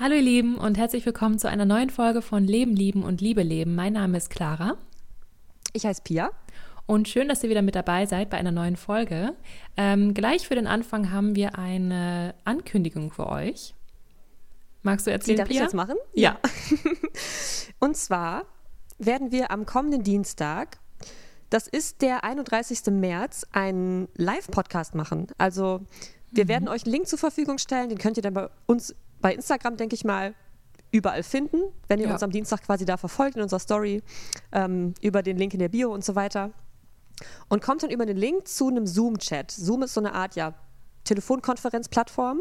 Hallo ihr Lieben und herzlich willkommen zu einer neuen Folge von Leben, Lieben und Liebe leben. Mein Name ist Clara. Ich heiße Pia. Und schön, dass ihr wieder mit dabei seid bei einer neuen Folge. Ähm, gleich für den Anfang haben wir eine Ankündigung für euch. Magst du erzählen, Die darf Pia? ich jetzt machen? Ja. Und zwar werden wir am kommenden Dienstag, das ist der 31. März, einen Live-Podcast machen. Also wir werden euch einen Link zur Verfügung stellen, den könnt ihr dann bei uns bei Instagram, denke ich mal, überall finden, wenn ihr Ja. uns am Dienstag quasi da verfolgt in unserer Story, ähm, über den Link in der Bio und so weiter. Und kommt dann über den Link zu einem Zoom-Chat. Zoom ist so eine Art, ja, Telefonkonferenzplattform.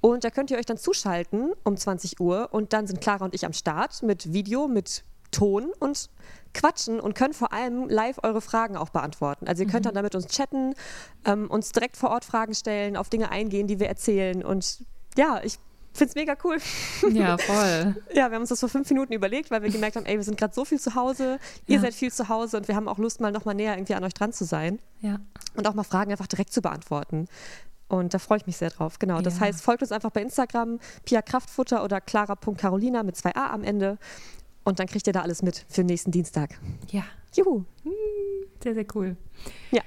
Und da könnt ihr euch dann zuschalten um 20 Uhr und dann sind Clara und ich am Start mit Video, mit Ton und quatschen und können vor allem live eure Fragen auch beantworten. Also ihr könnt dann damit uns chatten, ähm, uns direkt vor Ort Fragen stellen, auf Dinge eingehen, die wir erzählen. Und ja, ich finde es mega cool. Ja, voll. Ja, wir haben uns das vor fünf Minuten überlegt, weil wir gemerkt haben, ey, wir sind gerade so viel zu Hause, ihr Ja. seid viel zu Hause und wir haben auch Lust, mal noch mal näher irgendwie an euch dran zu sein Ja. und auch mal Fragen einfach direkt zu beantworten. Und da freue ich mich sehr drauf. Genau. Das Ja. heißt, folgt uns einfach bei Instagram, Pia Kraftfutter oder clara.carolina mit zwei A am Ende. Und dann kriegt ihr da alles mit für nächsten Dienstag. Ja. Juhu. Sehr, sehr cool. Ja.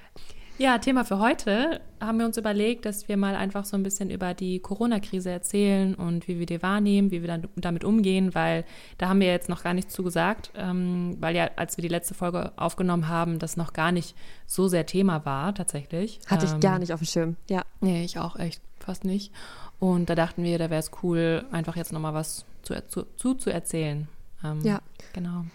Ja, Thema für heute haben wir uns überlegt, dass wir mal einfach so ein bisschen über die Corona-Krise erzählen und wie wir die wahrnehmen, wie wir dann damit umgehen, weil da haben wir jetzt noch gar nichts zu gesagt, ähm, weil ja, als wir die letzte Folge aufgenommen haben, das noch gar nicht so sehr Thema war tatsächlich. Hatte ich Ähm, gar nicht auf dem Schirm. Ja. Nee, ich auch echt fast nicht. Und da dachten wir, da wäre es cool, einfach jetzt nochmal was zu, zu, zu, zu erzählen. Ähm, Ja. Genau.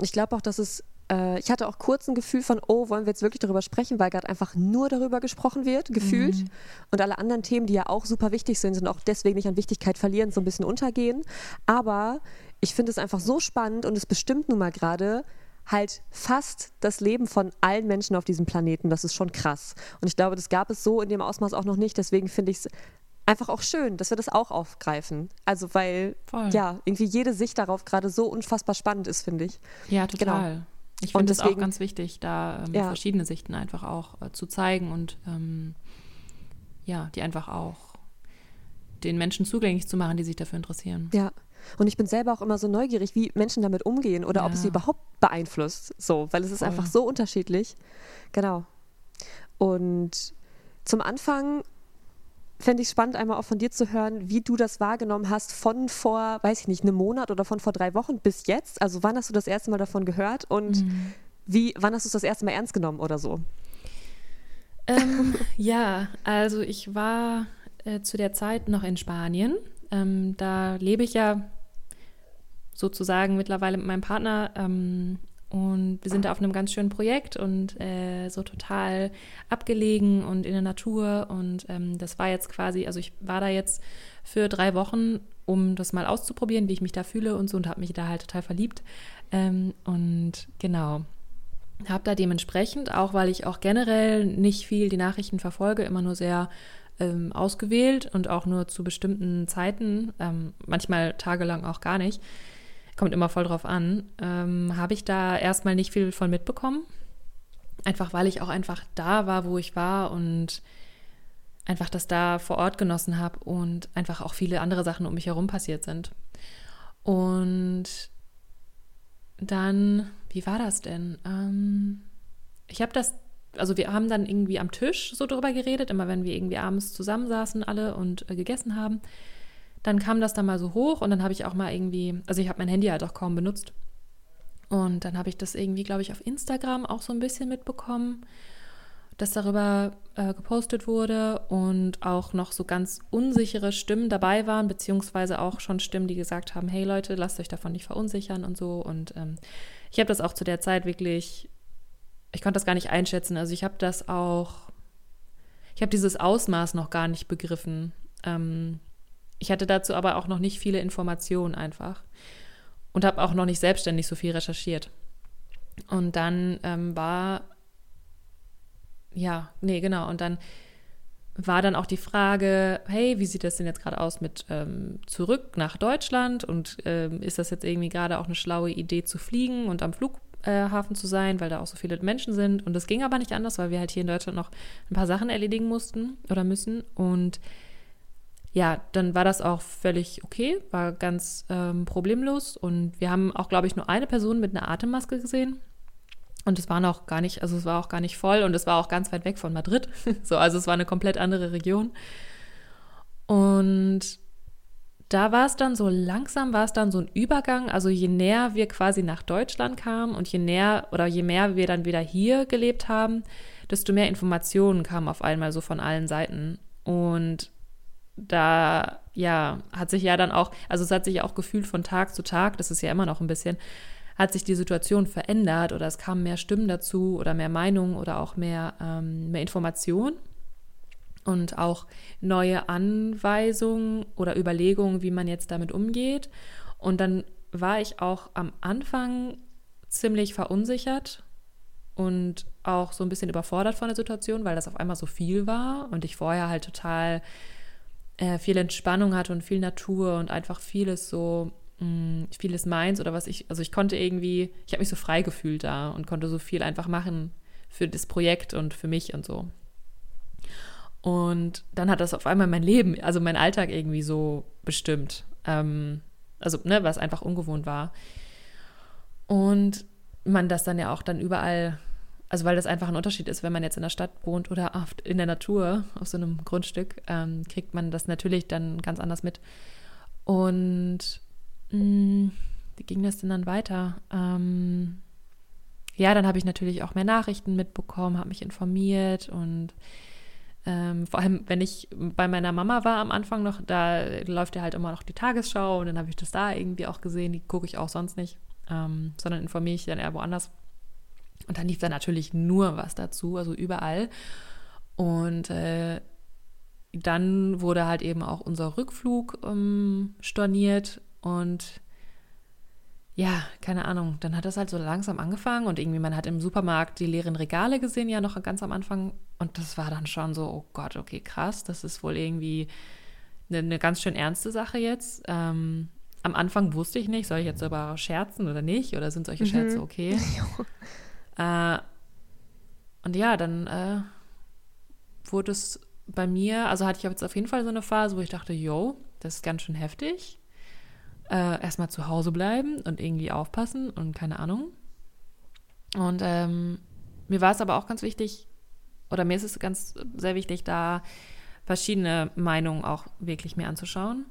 Ich glaube auch, dass es. Äh, ich hatte auch kurz ein Gefühl von, oh, wollen wir jetzt wirklich darüber sprechen, weil gerade einfach nur darüber gesprochen wird, gefühlt. Mhm. Und alle anderen Themen, die ja auch super wichtig sind und auch deswegen nicht an Wichtigkeit verlieren, so ein bisschen untergehen. Aber ich finde es einfach so spannend und es bestimmt nun mal gerade halt fast das Leben von allen Menschen auf diesem Planeten. Das ist schon krass. Und ich glaube, das gab es so in dem Ausmaß auch noch nicht. Deswegen finde ich es einfach auch schön, dass wir das auch aufgreifen. Also weil Voll. ja irgendwie jede Sicht darauf gerade so unfassbar spannend ist, finde ich. Ja, total. Ich finde es auch ganz wichtig, da ähm, Ja. verschiedene Sichten einfach auch äh, zu zeigen und ähm, ja, die einfach auch den Menschen zugänglich zu machen, die sich dafür interessieren. Ja. Und ich bin selber auch immer so neugierig, wie Menschen damit umgehen oder ob es Ja. sie überhaupt beeinflusst. So, weil es ist Voll. einfach so unterschiedlich. Genau. Und zum Anfang fände ich spannend, einmal auch von dir zu hören, wie du das wahrgenommen hast von vor, weiß ich nicht, einem Monat oder von vor drei Wochen bis jetzt. Also wann hast du das erste Mal davon gehört und Mhm. wie, wann hast du es das erste Mal ernst genommen oder so? Ähm, ja, also ich war äh, zu der Zeit noch in Spanien. Ähm, da lebe ich ja sozusagen mittlerweile mit meinem Partner ähm, und wir sind da auf einem ganz schönen Projekt und äh, so total abgelegen und in der Natur. Und ähm, das war jetzt quasi, also ich war da jetzt für drei Wochen, um das mal auszuprobieren, wie ich mich da fühle und so und habe mich da halt total verliebt. Ähm, und genau. Habe da dementsprechend, auch weil ich auch generell nicht viel die Nachrichten verfolge, immer nur sehr ähm, ausgewählt und auch nur zu bestimmten Zeiten, ähm, manchmal tagelang auch gar nicht, kommt immer voll drauf an, ähm, habe ich da erstmal nicht viel von mitbekommen. Einfach weil ich auch einfach da war, wo ich war und einfach das da vor Ort genossen habe und einfach auch viele andere Sachen um mich herum passiert sind. Und dann, wie war das denn? Ähm, ich habe das, also wir haben dann irgendwie am Tisch so drüber geredet, immer wenn wir irgendwie abends zusammensaßen alle und äh, gegessen haben. Dann kam das dann mal so hoch und dann habe ich auch mal irgendwie, also ich habe mein Handy halt auch kaum benutzt. Und dann habe ich das irgendwie, glaube ich, auf Instagram auch so ein bisschen mitbekommen, dass darüber äh, gepostet wurde und auch noch so ganz unsichere Stimmen dabei waren, beziehungsweise auch schon Stimmen, die gesagt haben, hey Leute, lasst euch davon nicht verunsichern und so. Und ähm, ich habe das auch zu der Zeit wirklich, ich konnte das gar nicht einschätzen. Also ich habe das auch, ich habe dieses Ausmaß noch gar nicht begriffen. Ähm, ich hatte dazu aber auch noch nicht viele Informationen einfach und habe auch noch nicht selbstständig so viel recherchiert. Und dann ähm, war, ja, nee, genau, und dann war dann auch die Frage, hey, wie sieht das denn jetzt gerade aus mit ähm, zurück nach Deutschland? Und ähm, ist das jetzt irgendwie gerade auch eine schlaue Idee zu fliegen und am Flughafen zu sein, weil da auch so viele Menschen sind? Und das ging aber nicht anders, weil wir halt hier in Deutschland noch ein paar Sachen erledigen mussten oder müssen. Und ja, dann war das auch völlig okay, war ganz ähm, problemlos. Und wir haben auch, glaube ich, nur eine Person mit einer Atemmaske gesehen. Und es war auch gar nicht, also es war auch gar nicht voll und es war auch ganz weit weg von Madrid. so, also es war eine komplett andere Region. Und da war es dann so langsam, war es dann so ein Übergang. Also je näher wir quasi nach Deutschland kamen und je näher oder je mehr wir dann wieder hier gelebt haben, desto mehr Informationen kamen auf einmal so von allen Seiten. Und da, ja, hat sich ja dann auch, also es hat sich auch gefühlt von Tag zu Tag, das ist ja immer noch ein bisschen, hat sich die Situation verändert oder es kamen mehr Stimmen dazu oder mehr Meinungen oder auch mehr, ähm, mehr Informationen und auch neue Anweisungen oder Überlegungen, wie man jetzt damit umgeht. Und dann war ich auch am Anfang ziemlich verunsichert und auch so ein bisschen überfordert von der Situation, weil das auf einmal so viel war und ich vorher halt total äh, viel Entspannung hatte und viel Natur und einfach vieles so mh, mm, vieles meins oder was ich, also ich konnte irgendwie, ich habe mich so frei gefühlt da und konnte so viel einfach machen für das Projekt und für mich und so. Und dann hat das auf einmal mein Leben, also mein Alltag irgendwie so bestimmt. Ähm, also, ne, was einfach ungewohnt war. Und man das dann ja auch dann überall, also weil das einfach ein Unterschied ist, wenn man jetzt in der Stadt wohnt oder in der Natur, auf so einem Grundstück, ähm, kriegt man das natürlich dann ganz anders mit. Und mh, hm, wie ging das denn dann weiter? Ähm, ja, dann habe ich natürlich auch mehr Nachrichten mitbekommen, habe mich informiert und ähm, vor allem, wenn ich bei meiner Mama war am Anfang noch, da läuft ja halt immer noch die Tagesschau und dann habe ich das da irgendwie auch gesehen. Die gucke ich auch sonst nicht, ähm, sondern informiere ich dann eher woanders. Und dann lief da natürlich nur was dazu, also überall. Und äh, dann wurde halt eben auch unser Rückflug ähm, storniert und ja, keine Ahnung, dann hat das halt so langsam angefangen und irgendwie man hat im Supermarkt die leeren Regale gesehen, ja noch ganz am Anfang und das war dann schon so, oh Gott, okay, krass, das ist wohl irgendwie eine, eine ganz schön ernste Sache jetzt. Ähm, am Anfang wusste ich nicht, soll ich jetzt aber scherzen oder nicht oder sind solche mhm. Scherze okay? äh, und ja, dann äh, wurde es bei mir, also hatte ich jetzt auf jeden Fall so eine Phase, wo ich dachte, yo, das ist ganz schön heftig äh, erstmal zu Hause bleiben und irgendwie aufpassen und keine Ahnung. Und ähm, mir war es aber auch ganz wichtig, oder mir ist es ganz sehr wichtig, da verschiedene Meinungen auch wirklich mir anzuschauen.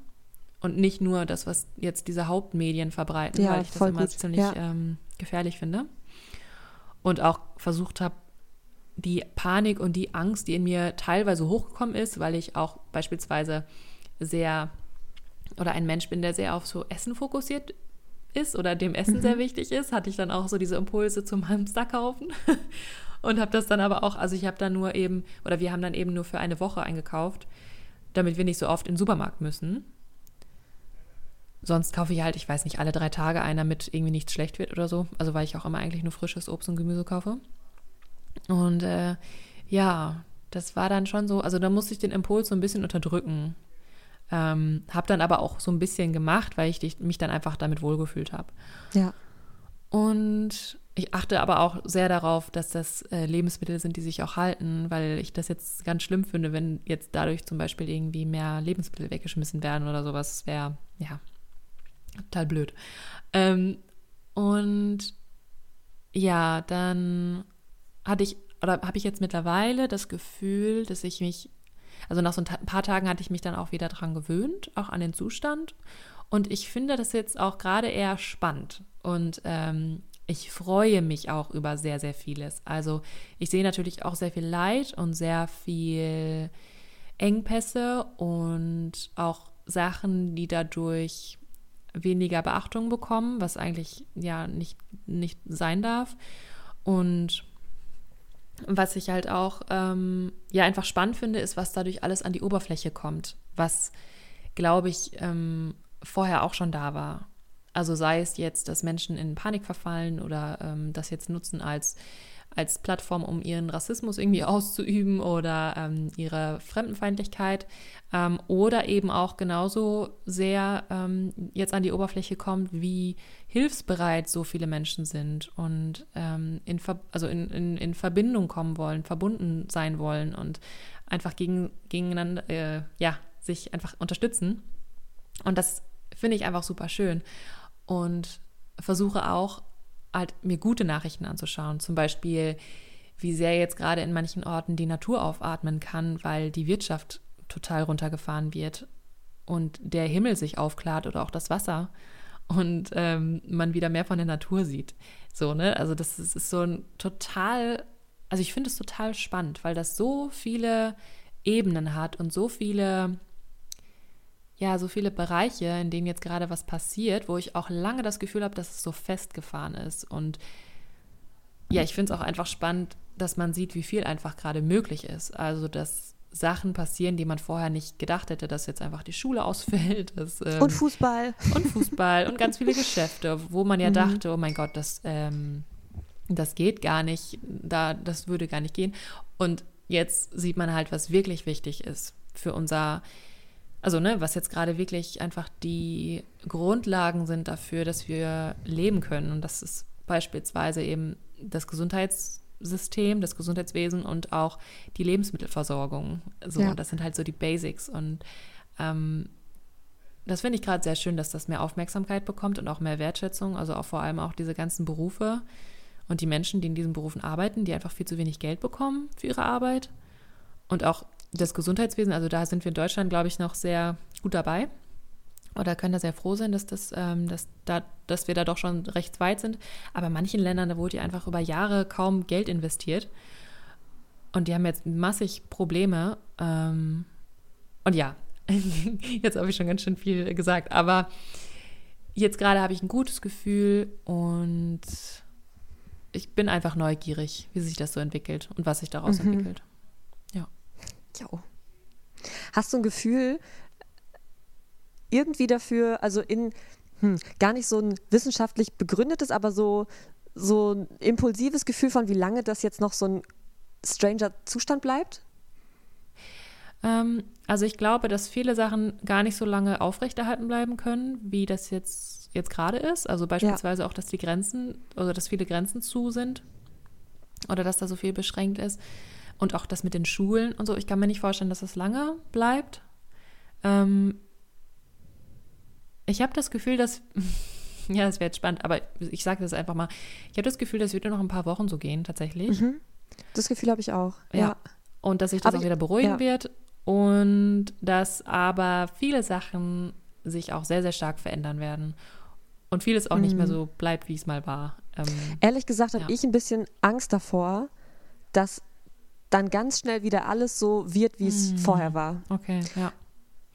Und nicht nur das, was jetzt diese Hauptmedien verbreiten, ja, weil ich das immer gut. ziemlich ja. ähm, gefährlich finde. Und auch versucht habe, die Panik und die Angst, die in mir teilweise hochgekommen ist, weil ich auch beispielsweise sehr oder ein Mensch bin, der sehr auf so Essen fokussiert ist oder dem Essen mhm. sehr wichtig ist, hatte ich dann auch so diese Impulse zum Hamster kaufen und habe das dann aber auch, also ich habe dann nur eben, oder wir haben dann eben nur für eine Woche eingekauft, damit wir nicht so oft in den Supermarkt müssen. Sonst kaufe ich halt, ich weiß nicht, alle drei Tage ein, damit irgendwie nichts schlecht wird oder so. Also weil ich auch immer eigentlich nur frisches Obst und Gemüse kaufe. Und äh, ja, das war dann schon so, also da musste ich den Impuls so ein bisschen unterdrücken. Ähm, habe dann aber auch so ein bisschen gemacht, weil ich mich dann einfach damit wohlgefühlt habe. Ja. Und ich achte aber auch sehr darauf, dass das äh, Lebensmittel sind, die sich auch halten, weil ich das jetzt ganz schlimm finde, wenn jetzt dadurch zum Beispiel irgendwie mehr Lebensmittel weggeschmissen werden oder sowas. Das wäre, ja, total blöd. Ähm, und ja, dann hatte ich, oder habe ich jetzt mittlerweile das Gefühl, dass ich mich also nach so ein paar Tagen hatte ich mich dann auch wieder dran gewöhnt, auch an den Zustand. Und ich finde das jetzt auch gerade eher spannend. Und ähm, ich freue mich auch über sehr, sehr vieles. Also ich sehe natürlich auch sehr viel Leid und sehr viel Engpässe und auch Sachen, die dadurch weniger Beachtung bekommen, was eigentlich ja nicht, nicht sein darf. Und was ich halt auch ähm, ja einfach spannend finde, ist, was dadurch alles an die Oberfläche kommt, was, glaube ich, ähm, vorher auch schon da war. Also sei es jetzt, dass Menschen in Panik verfallen oder ähm, das jetzt nutzen als als Plattform, um ihren Rassismus irgendwie auszuüben oder ähm, ihre Fremdenfeindlichkeit ähm, oder eben auch genauso sehr ähm, jetzt an die Oberfläche kommt, wie hilfsbereit so viele Menschen sind und ähm, in, also in, in, in, Verbindung kommen wollen, verbunden sein wollen und einfach gegen, gegeneinander, äh, ja, sich einfach unterstützen. Und das finde ich einfach super schön. Und versuche auch, halt mir gute Nachrichten anzuschauen. Zum Beispiel, wie sehr jetzt gerade in manchen Orten die Natur aufatmen kann, weil die Wirtschaft total runtergefahren wird und der Himmel sich aufklart oder auch das Wasser und ähm, man wieder mehr von der Natur sieht. So, ne? Also das ist, ist so ein total, also ich finde es total spannend, weil das so viele Ebenen hat und so viele, ja, so viele Bereiche, in denen jetzt gerade was passiert, wo ich auch lange das Gefühl habe, dass es so festgefahren ist. Und ja, ich finde es auch einfach spannend, dass man sieht, wie viel einfach gerade möglich ist. Also, dass Sachen passieren, die man vorher nicht gedacht hätte, dass jetzt einfach die Schule ausfällt. Dass, ähm, und Fußball. Und Fußball und ganz viele Geschäfte, wo man ja mhm. dachte, oh mein Gott, das, ähm, das geht gar nicht, da, das würde gar nicht gehen. Und jetzt sieht man halt, was wirklich wichtig ist für unser, also ne, was jetzt gerade wirklich einfach die Grundlagen sind dafür, dass wir leben können. Und das ist beispielsweise eben das Gesundheitssystem, das Gesundheitswesen und auch die Lebensmittelversorgung. So, ja. das sind halt so die Basics. Und ähm, das finde ich gerade sehr schön, dass das mehr Aufmerksamkeit bekommt und auch mehr Wertschätzung. Also auch vor allem auch diese ganzen Berufe und die Menschen, die in diesen Berufen arbeiten, die einfach viel zu wenig Geld bekommen für ihre Arbeit. Und auch das Gesundheitswesen, also da sind wir in Deutschland, glaube ich, noch sehr gut dabei oder können da sehr froh sein, dass, das, ähm, dass, da, dass wir da doch schon recht weit sind. Aber in manchen Ländern, da wurde ja einfach über Jahre kaum Geld investiert. Und die haben jetzt massig Probleme. Ähm, und ja, jetzt habe ich schon ganz schön viel gesagt. Aber jetzt gerade habe ich ein gutes Gefühl und ich bin einfach neugierig, wie sich das so entwickelt und was sich daraus mhm. entwickelt. Jo. Hast du ein Gefühl, irgendwie dafür, also in hm, gar nicht so ein wissenschaftlich begründetes, aber so, so ein impulsives Gefühl von, wie lange das jetzt noch so ein stranger Zustand bleibt? Ähm, also ich glaube, dass viele Sachen gar nicht so lange aufrechterhalten bleiben können, wie das jetzt, jetzt gerade ist. Also beispielsweise ja. auch, dass die Grenzen, also dass viele Grenzen zu sind oder dass da so viel beschränkt ist. Und auch das mit den Schulen und so. Ich kann mir nicht vorstellen, dass das lange bleibt. Ähm, ich habe das Gefühl, dass. ja, das wäre jetzt spannend, aber ich sage das einfach mal. Ich habe das Gefühl, das wird nur noch ein paar Wochen so gehen, tatsächlich. Mhm. Das Gefühl habe ich auch. Ja. ja. Und dass sich das aber auch wieder beruhigen ja. wird. Und dass aber viele Sachen sich auch sehr, sehr stark verändern werden. Und vieles auch mhm. nicht mehr mhm. so bleibt, wie es mal war. Ähm, Ehrlich gesagt habe ja. ich ein bisschen Angst davor, dass dann ganz schnell wieder alles so wird, wie es mhm. vorher war. Okay, ja.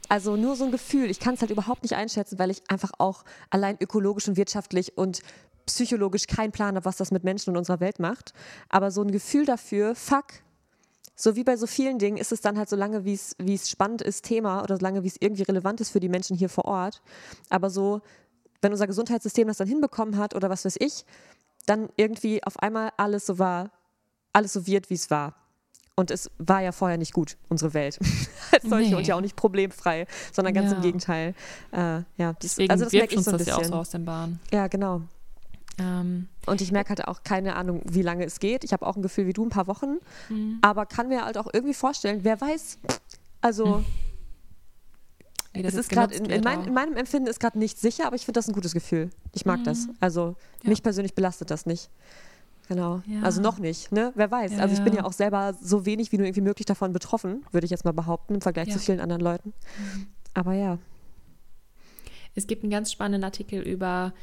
Also nur so ein Gefühl. Ich kann es halt überhaupt nicht einschätzen, weil ich einfach auch allein ökologisch und wirtschaftlich und psychologisch keinen Plan habe, was das mit Menschen und unserer Welt macht. Aber so ein Gefühl dafür, fuck, so wie bei so vielen Dingen ist es dann halt so lange, wie es spannend ist, Thema oder so lange, wie es irgendwie relevant ist für die Menschen hier vor Ort. Aber so, wenn unser Gesundheitssystem das dann hinbekommen hat oder was weiß ich, dann irgendwie auf einmal alles so war, alles so wird, wie es war. Und es war ja vorher nicht gut, unsere Welt. Als solche nee. und ja auch nicht problemfrei, sondern ganz ja. im Gegenteil. Äh, ja, das, Deswegen also das merke ich so ein bisschen. ja auch so aus den Bahnen. Ja, genau. Ähm, und ich merke halt auch keine Ahnung, wie lange es geht. Ich habe auch ein Gefühl wie du, ein paar Wochen. Mhm. Aber kann mir halt auch irgendwie vorstellen, wer weiß. Also, mhm. es ist gerade in, in, mein, in, meinem Empfinden ist gerade nicht sicher, aber ich finde das ein gutes Gefühl. Ich mag mhm. das. Also, ja. mich persönlich belastet das nicht. Genau. Ja. Also noch nicht, ne? Wer weiß. Ja, also ich bin ja auch selber so wenig wie nur irgendwie möglich davon betroffen, würde ich jetzt mal behaupten, im Vergleich zu vielen anderen Leuten. Mhm. Aber ja. Es gibt einen ganz spannenden Artikel über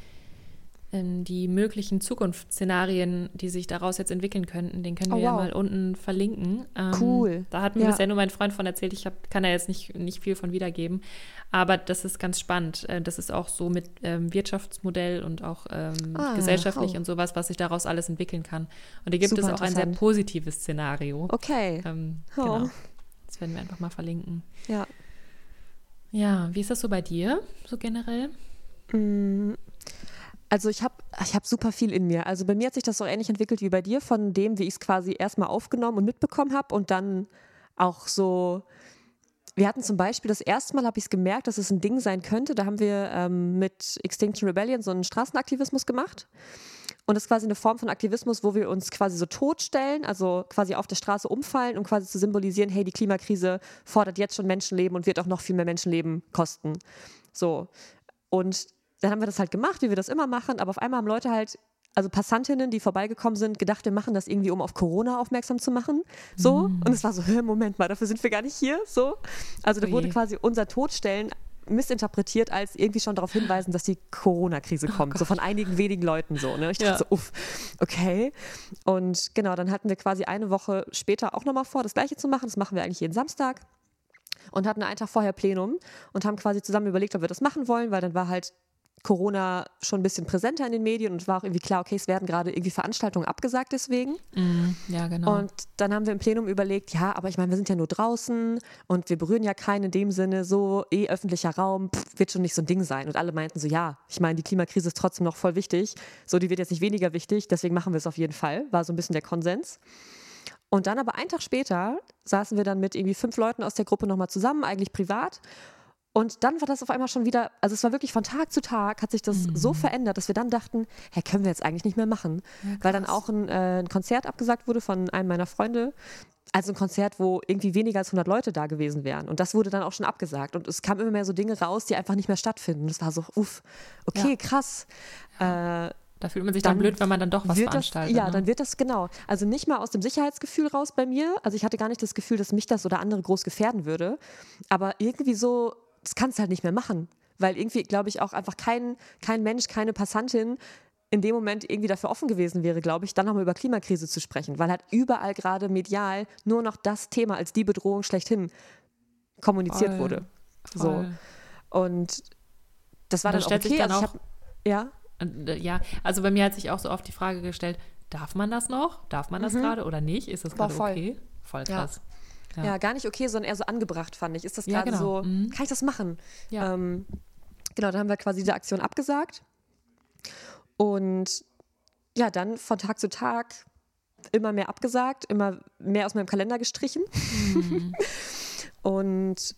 die möglichen Zukunftsszenarien, die sich daraus jetzt entwickeln könnten. Den können oh, wir wow. ja mal unten verlinken. Ähm, cool. Da hat mir ja. bisher nur mein Freund von erzählt. Ich hab, kann da jetzt nicht, nicht viel von wiedergeben. Aber das ist ganz spannend. Äh, das ist auch so mit ähm, Wirtschaftsmodell und auch ähm, ah, gesellschaftlich oh. und sowas, was sich daraus alles entwickeln kann. Und da gibt Super es auch ein sehr positives Szenario. Okay. Ähm, oh. Genau. Das werden wir einfach mal verlinken. Ja. Ja, wie ist das so bei dir, so generell? Also ich habe ich hab super viel in mir. Also bei mir hat sich das so ähnlich entwickelt wie bei dir, von dem, wie ich es quasi erstmal aufgenommen und mitbekommen habe und dann auch so. Wir hatten zum Beispiel das erste Mal, habe ich es gemerkt, dass es ein Ding sein könnte. Da haben wir ähm, mit Extinction Rebellion so einen Straßenaktivismus gemacht. Und das ist quasi eine Form von Aktivismus, wo wir uns quasi so totstellen, also quasi auf der Straße umfallen, um quasi zu symbolisieren, hey, die Klimakrise fordert jetzt schon Menschenleben und wird auch noch viel mehr Menschenleben kosten. So. Und dann haben wir das halt gemacht, wie wir das immer machen, aber auf einmal haben Leute halt also Passantinnen, die vorbeigekommen sind, gedacht, wir machen das irgendwie, um auf Corona aufmerksam zu machen. So. Mm. Und es war so, Moment mal, dafür sind wir gar nicht hier. So. Also da wurde quasi unser Todstellen missinterpretiert als irgendwie schon darauf hinweisen, dass die Corona-Krise oh kommt. Oh so von einigen wenigen Leuten so. Ne? Ich dachte ja. so, uff, okay. Und genau, dann hatten wir quasi eine Woche später auch nochmal vor, das gleiche zu machen. Das machen wir eigentlich jeden Samstag und hatten einen Tag vorher Plenum und haben quasi zusammen überlegt, ob wir das machen wollen, weil dann war halt Corona schon ein bisschen präsenter in den Medien und war auch irgendwie klar, okay, es werden gerade irgendwie Veranstaltungen abgesagt deswegen. Mm, ja, genau. Und dann haben wir im Plenum überlegt, ja, aber ich meine, wir sind ja nur draußen und wir berühren ja keinen in dem Sinne, so eh öffentlicher Raum, pff, wird schon nicht so ein Ding sein. Und alle meinten so, ja, ich meine, die Klimakrise ist trotzdem noch voll wichtig, so die wird jetzt nicht weniger wichtig, deswegen machen wir es auf jeden Fall, war so ein bisschen der Konsens. Und dann aber einen Tag später saßen wir dann mit irgendwie fünf Leuten aus der Gruppe nochmal zusammen, eigentlich privat, und dann war das auf einmal schon wieder, also es war wirklich von Tag zu Tag hat sich das mhm. so verändert, dass wir dann dachten, hä, können wir jetzt eigentlich nicht mehr machen. Ja, Weil dann auch ein, äh, ein, Konzert abgesagt wurde von einem meiner Freunde. Also ein Konzert, wo irgendwie weniger als 100 Leute da gewesen wären. Und das wurde dann auch schon abgesagt. Und es kamen immer mehr so Dinge raus, die einfach nicht mehr stattfinden. Das war so, uff, okay, ja. krass. Äh, da fühlt man sich dann, dann, blöd, wenn man dann doch was veranstaltet. Das, ja, ne? dann wird das genau. Also nicht mal aus dem Sicherheitsgefühl raus bei mir. Also ich hatte gar nicht das Gefühl, dass mich das oder andere groß gefährden würde. Aber irgendwie so das kannst du halt nicht mehr machen. Weil irgendwie, glaube ich, auch einfach kein, kein Mensch, keine Passantin in dem Moment irgendwie dafür offen gewesen wäre, glaube ich, dann nochmal über Klimakrise zu sprechen, weil halt überall gerade medial nur noch das Thema als die Bedrohung schlechthin kommuniziert voll, wurde. Voll. So. Und das war dann, dann auch okay. Dann also auch, hab, ja? Äh, ja, also bei mir hat sich auch so oft die Frage gestellt, darf man das noch? Darf man das mhm. gerade oder nicht? Ist das gerade okay? Voll krass. Ja. Ja. ja. gar nicht okay, sondern eher so angebracht, fand ich. Ist das gerade ja, genau. so, mhm. kann ich das machen? Ja. Ähm, genau, dann haben wir quasi diese Aktion abgesagt. Und ja, dann von Tag zu Tag immer mehr abgesagt, immer mehr aus meinem Kalender gestrichen. Mhm. und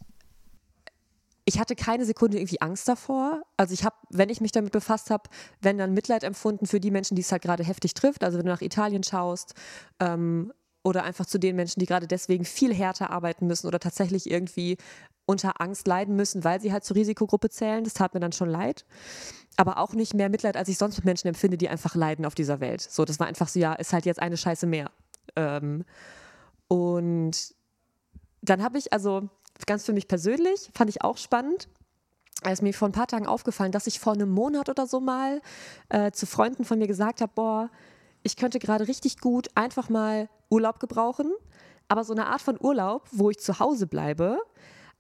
ich hatte keine Sekunde irgendwie Angst davor. Also ich habe, wenn ich mich damit befasst habe, wenn dann Mitleid empfunden für die Menschen, die es halt gerade heftig trifft. Also wenn du nach Italien schaust, ähm, oder einfach zu den Menschen, die gerade deswegen viel härter arbeiten müssen oder tatsächlich irgendwie unter Angst leiden müssen, weil sie halt zur Risikogruppe zählen. Das tat mir dann schon leid. Aber auch nicht mehr Mitleid, als ich sonst mit Menschen empfinde, die einfach leiden auf dieser Welt. So, das war einfach so, ja, ist halt jetzt eine Scheiße mehr. Ähm, und dann habe ich, also ganz für mich persönlich, fand ich auch spannend, ist mir vor ein paar Tagen aufgefallen, dass ich vor einem Monat oder so mal äh, zu Freunden von mir gesagt habe, boah, ich könnte gerade richtig gut einfach mal Urlaub gebrauchen, aber so eine Art von Urlaub, wo ich zu Hause bleibe,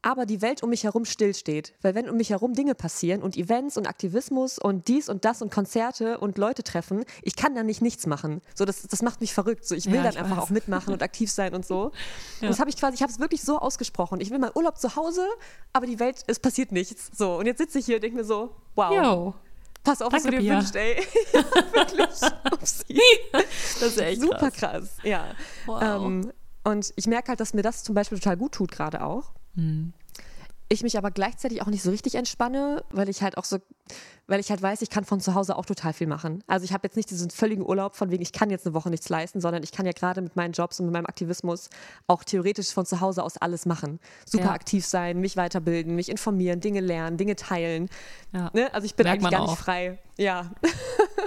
aber die Welt um mich herum stillsteht. Weil wenn um mich herum Dinge passieren und Events und Aktivismus und dies und das und Konzerte und Leute treffen, ich kann dann nicht nichts machen. So, das, das macht mich verrückt. So, ich will ja, dann ich einfach weiß. auch mitmachen und aktiv sein und so. Ja. Und das habe ich quasi, ich habe es wirklich so ausgesprochen. Ich will mal Urlaub zu Hause, aber die Welt, es passiert nichts. So, und jetzt sitze ich hier und denke mir so, wow. Yo. Pass auf, Danke, was du dir Pia. wünschst, ey. ja, wirklich. das ist echt Super krass. krass. Ja. Wow. Ähm, und ich merke halt, dass mir das zum Beispiel total gut tut, gerade auch. Mhm ich mich aber gleichzeitig auch nicht so richtig entspanne, weil ich halt auch so, weil ich halt weiß, ich kann von zu Hause auch total viel machen. Also ich habe jetzt nicht diesen völligen Urlaub von wegen, ich kann jetzt eine Woche nichts leisten, sondern ich kann ja gerade mit meinen Jobs und mit meinem Aktivismus auch theoretisch von zu Hause aus alles machen. Super ja. aktiv sein, mich weiterbilden, mich informieren, Dinge lernen, Dinge teilen. Ja. Ne? Also ich bin Merkt eigentlich gar auch. nicht frei. Ja.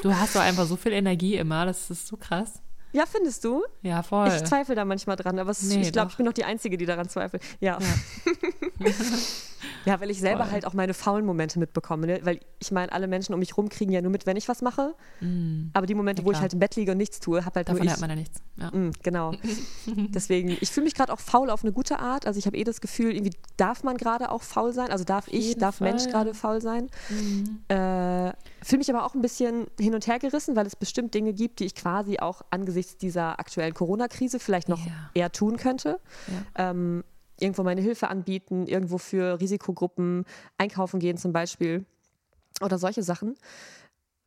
Du hast doch einfach so viel Energie immer, das ist so krass. Ja, findest du? Ja, voll. Ich zweifle da manchmal dran, aber ist, nee, ich glaube, ich bin noch die Einzige, die daran zweifelt. Ja. Ja, ja weil ich selber voll. halt auch meine faulen Momente mitbekomme. Ne? Weil ich meine, alle Menschen um mich rum kriegen ja nur mit, wenn ich was mache. Mm. Aber die Momente, ja, wo ich halt im Bett liege und nichts tue, habe halt Davon nur ich. man ja nichts. Ja. Mm, genau. Deswegen, ich fühle mich gerade auch faul auf eine gute Art. Also ich habe eh das Gefühl, irgendwie darf man gerade auch faul sein. Also darf ich, darf Fall. Mensch gerade faul sein. Mm. Äh, fühle mich aber auch ein bisschen hin und her gerissen, weil es bestimmt Dinge gibt, die ich quasi auch angesichts dieser aktuellen Corona-Krise vielleicht noch ja. eher tun könnte. Ähm, irgendwo meine Hilfe anbieten, irgendwo für Risikogruppen einkaufen gehen zum Beispiel oder solche Sachen.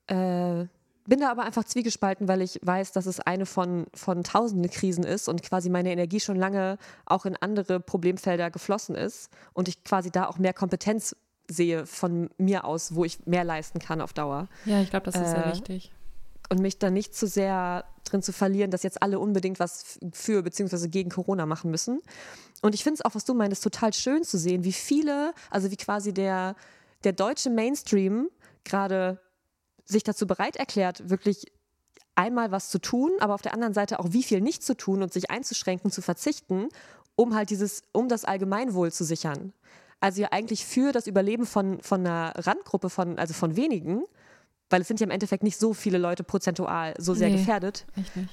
Äh, bin da aber einfach zwiegespalten, weil ich weiß, dass es eine von, von tausenden Krisen ist und quasi meine Energie schon lange auch in andere Problemfelder geflossen ist und ich quasi da auch mehr Kompetenz sehe von mir aus, wo ich mehr leisten kann auf Dauer. Ja, ich glaube, das ist äh, sehr wichtig und mich da nicht zu sehr drin zu verlieren, dass jetzt alle unbedingt was für bzw. gegen Corona machen müssen. Und ich finde es auch, was du meinst, total schön zu sehen, wie viele, also wie quasi der, der deutsche Mainstream gerade sich dazu bereit erklärt, wirklich einmal was zu tun, aber auf der anderen Seite auch wie viel nicht zu tun und sich einzuschränken, zu verzichten, um halt dieses, um das Allgemeinwohl zu sichern. Also ja eigentlich für das Überleben von, von einer Randgruppe von, also von wenigen, weil es sind ja im Endeffekt nicht so viele Leute prozentual so sehr nee, gefährdet.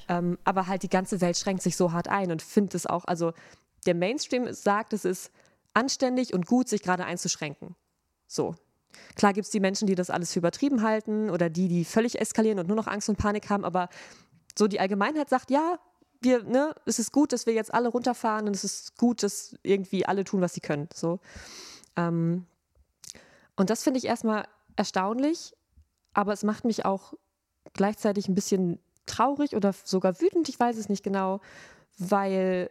Ähm, aber halt die ganze Welt schränkt sich so hart ein und findet es auch, also der Mainstream sagt, es ist anständig und gut, sich gerade einzuschränken. So. Klar gibt es die Menschen, die das alles für übertrieben halten oder die, die völlig eskalieren und nur noch Angst und Panik haben, aber so die Allgemeinheit sagt, ja, wir, ne, es ist gut, dass wir jetzt alle runterfahren und es ist gut, dass irgendwie alle tun, was sie können. So. Ähm, und das finde ich erstmal erstaunlich, aber es macht mich auch gleichzeitig ein bisschen traurig oder sogar wütend, ich weiß es nicht genau, weil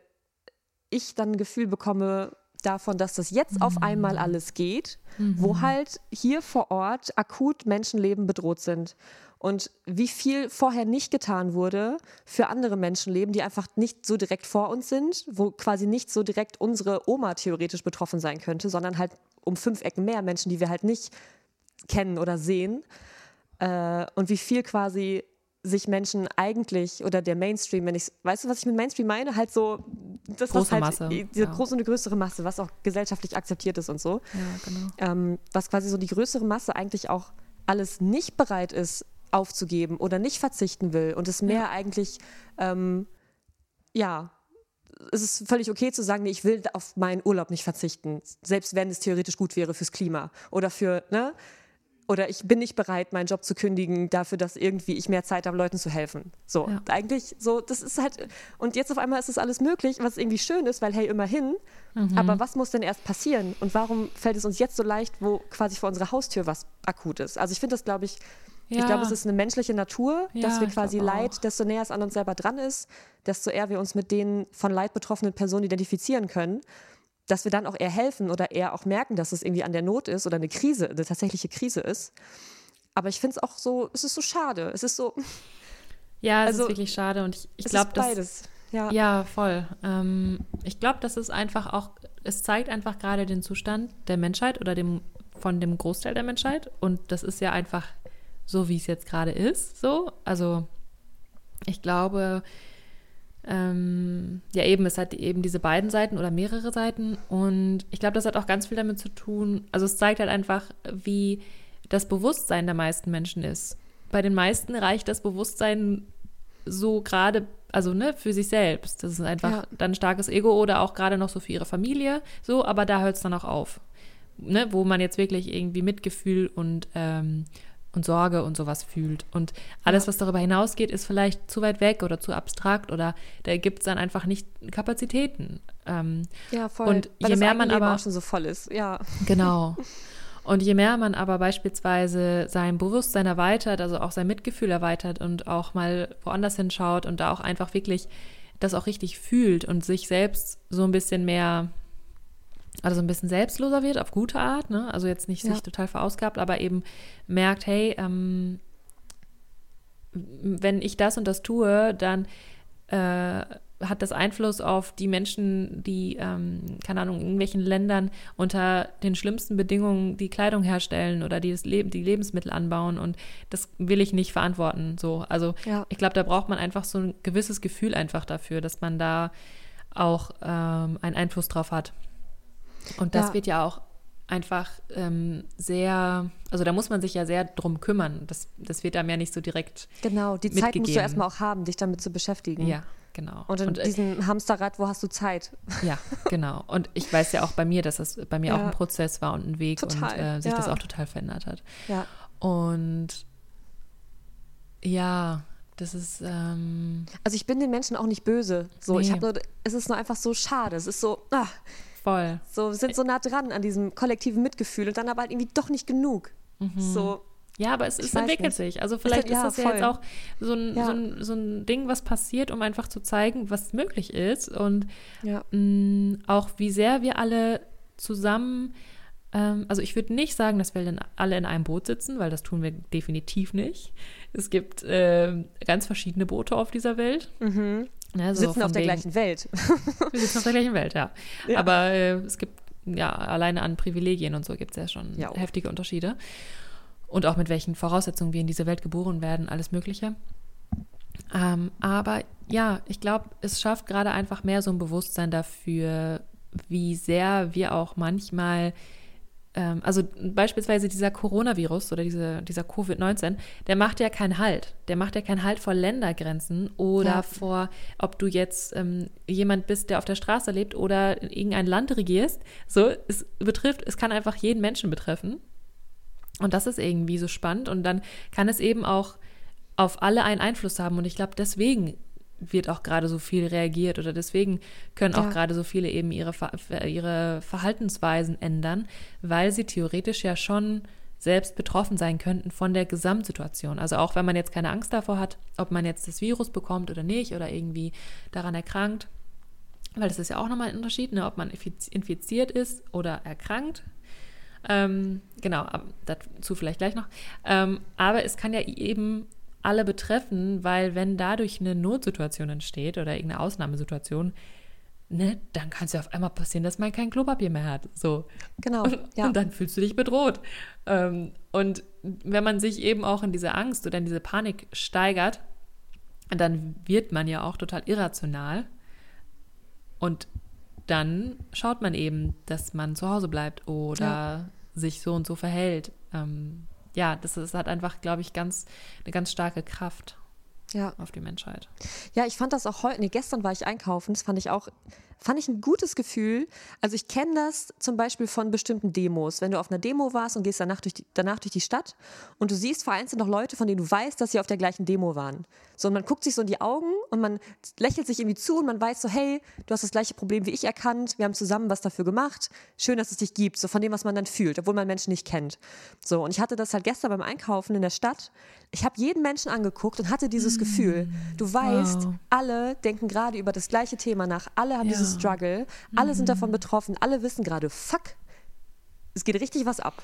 ich dann ein Gefühl bekomme davon, dass das jetzt mhm. auf einmal alles geht, mhm. wo halt hier vor Ort akut Menschenleben bedroht sind. Und wie viel vorher nicht getan wurde für andere Menschenleben, die einfach nicht so direkt vor uns sind, wo quasi nicht so direkt unsere Oma theoretisch betroffen sein könnte, sondern halt um fünf Ecken mehr Menschen, die wir halt nicht kennen oder sehen. Äh, und wie viel quasi sich Menschen eigentlich oder der Mainstream, wenn ich, weißt du, was ich mit Mainstream meine? Halt so, das große halt, Masse. Diese ja. große und größere Masse, was auch gesellschaftlich akzeptiert ist und so. Ja, genau. Ähm, was quasi so die größere Masse eigentlich auch alles nicht bereit ist aufzugeben oder nicht verzichten will und es mehr ja. eigentlich, ähm, ja, es ist völlig okay zu sagen, nee, ich will auf meinen Urlaub nicht verzichten, selbst wenn es theoretisch gut wäre fürs Klima oder für, ne? Oder ich bin nicht bereit, meinen Job zu kündigen, dafür, dass irgendwie ich mehr Zeit habe, Leuten zu helfen. So, ja. eigentlich so, das ist halt, und jetzt auf einmal ist das alles möglich, was irgendwie schön ist, weil hey, immerhin, mhm. aber was muss denn erst passieren? Und warum fällt es uns jetzt so leicht, wo quasi vor unserer Haustür was akut ist? Also ich finde das, glaube ich, ja. ich glaube, es ist eine menschliche Natur, ja, dass wir quasi Leid, desto näher es an uns selber dran ist, desto eher wir uns mit den von Leid betroffenen Personen identifizieren können dass wir dann auch eher helfen oder eher auch merken, dass es irgendwie an der Not ist oder eine Krise, eine tatsächliche Krise ist. Aber ich finde es auch so, es ist so schade. Es ist so. Ja, es also, ist wirklich schade und ich, ich glaube, dass. Beides. Ja, ja voll. Ähm, ich glaube, dass es einfach auch, es zeigt einfach gerade den Zustand der Menschheit oder dem, von dem Großteil der Menschheit. Und das ist ja einfach so, wie es jetzt gerade ist. So. Also ich glaube, ähm, ja, eben, es hat eben diese beiden Seiten oder mehrere Seiten. Und ich glaube, das hat auch ganz viel damit zu tun. Also es zeigt halt einfach, wie das Bewusstsein der meisten Menschen ist. Bei den meisten reicht das Bewusstsein so gerade, also ne, für sich selbst. Das ist einfach ja. dann starkes Ego oder auch gerade noch so für ihre Familie. So, aber da hört es dann auch auf. Ne, wo man jetzt wirklich irgendwie Mitgefühl und ähm, und Sorge und sowas fühlt. Und alles, was darüber hinausgeht, ist vielleicht zu weit weg oder zu abstrakt oder da gibt es dann einfach nicht Kapazitäten. Ähm, ja, voll. Und Weil je mehr man aber auch schon so voll ist, ja. Genau. Und je mehr man aber beispielsweise sein Bewusstsein erweitert, also auch sein Mitgefühl erweitert und auch mal woanders hinschaut und da auch einfach wirklich das auch richtig fühlt und sich selbst so ein bisschen mehr also so ein bisschen selbstloser wird auf gute Art, ne? Also jetzt nicht ja. sich total verausgabt, aber eben merkt, hey, ähm, wenn ich das und das tue, dann äh, hat das Einfluss auf die Menschen, die, ähm, keine Ahnung, in irgendwelchen Ländern unter den schlimmsten Bedingungen die Kleidung herstellen oder die, das Leben, die Lebensmittel anbauen. Und das will ich nicht verantworten. So. Also ja. ich glaube, da braucht man einfach so ein gewisses Gefühl einfach dafür, dass man da auch ähm, einen Einfluss drauf hat. Und das ja. wird ja auch einfach ähm, sehr, also da muss man sich ja sehr drum kümmern. Das, das wird einem ja nicht so direkt. Genau, die Zeit musst du erstmal auch haben, dich damit zu beschäftigen. Ja, genau. Und in und, äh, diesem Hamsterrad, wo hast du Zeit? Ja, genau. Und ich weiß ja auch bei mir, dass das bei mir ja. auch ein Prozess war und ein Weg total. und äh, sich ja. das auch total verändert hat. Ja. Und ja, das ist. Ähm, also ich bin den Menschen auch nicht böse. So, nee. ich habe nur, es ist nur einfach so schade. Es ist so, ah, Voll. So, sind so nah dran an diesem kollektiven Mitgefühl und dann aber halt irgendwie doch nicht genug. Mhm. So. Ja, aber es, es entwickelt nicht. sich. Also vielleicht ist, ja, das ja voll. jetzt auch so ein, ja. so, ein, so ein Ding, was passiert, um einfach zu zeigen, was möglich ist und ja. mh, auch wie sehr wir alle zusammen Ähm, also ich würde nicht sagen, dass wir in, alle in einem Boot sitzen, weil das tun wir definitiv nicht. Es gibt äh, ganz verschiedene Boote auf dieser Welt. Mhm. Ne, so sitzen auf der wegen, gleichen Welt. wir sitzen auf der gleichen Welt, ja. ja. Aber äh, es gibt ja alleine an Privilegien und so gibt es ja schon ja, heftige Unterschiede. Und auch mit welchen Voraussetzungen wir in diese Welt geboren werden, alles Mögliche. Ähm, aber ja, ich glaube, es schafft gerade einfach mehr so ein Bewusstsein dafür, wie sehr wir auch manchmal ähm, also beispielsweise dieser Coronavirus oder diese, dieser Covid-19, der macht ja keinen Halt. Der macht ja keinen Halt vor Ländergrenzen oder ja. vor, ob du jetzt ähm, jemand bist, der auf der Straße lebt oder irgendein Land regierst. So, es betrifft, es kann einfach jeden Menschen betreffen. Und das ist irgendwie so spannend. Und dann kann es eben auch auf alle einen Einfluss haben. Und ich glaube, deswegen wird auch gerade so viel reagiert oder deswegen können auch ja. gerade so viele eben ihre, ihre Verhaltensweisen ändern, weil sie theoretisch ja schon selbst betroffen sein könnten von der Gesamtsituation. Also auch wenn man jetzt keine Angst davor hat, ob man jetzt das Virus bekommt oder nicht oder irgendwie daran erkrankt, weil das ist ja auch nochmal ein Unterschied, ne, ob man infiziert ist oder erkrankt. Ähm, genau, dazu vielleicht gleich noch. Ähm, aber es kann ja eben alle betreffen, weil wenn dadurch eine Notsituation entsteht oder irgendeine Ausnahmesituation, ne, dann kann es ja auf einmal passieren, dass man kein Klopapier mehr hat. So. Genau. Ja. Und dann fühlst du dich bedroht. Ähm, und wenn man sich eben auch in diese Angst oder in diese Panik steigert, dann wird man ja auch total irrational. Und dann schaut man eben, dass man zu Hause bleibt oder ja. sich so und so verhält. Ähm, ja, das, das hat einfach, glaube ich, ganz, eine ganz starke Kraft ja. auf die Menschheit. Ja, ich fand das auch heute, nee, gestern war ich einkaufen, das fand ich auch fand ich ein gutes Gefühl. Also ich kenne das zum Beispiel von bestimmten Demos. Wenn du auf einer Demo warst und gehst danach durch, die, danach durch die Stadt und du siehst vereinzelt noch Leute, von denen du weißt, dass sie auf der gleichen Demo waren. So, und man guckt sich so in die Augen und man lächelt sich irgendwie zu und man weiß so, hey, du hast das gleiche Problem wie ich erkannt, wir haben zusammen was dafür gemacht, schön, dass es dich gibt, so von dem, was man dann fühlt, obwohl man Menschen nicht kennt. So, und ich hatte das halt gestern beim Einkaufen in der Stadt. Ich habe jeden Menschen angeguckt und hatte dieses. Gefühl, du weißt, wow. alle denken gerade über das gleiche Thema nach, alle haben ja. dieses Struggle, alle mhm. sind davon betroffen, alle wissen gerade, fuck, es geht richtig was ab.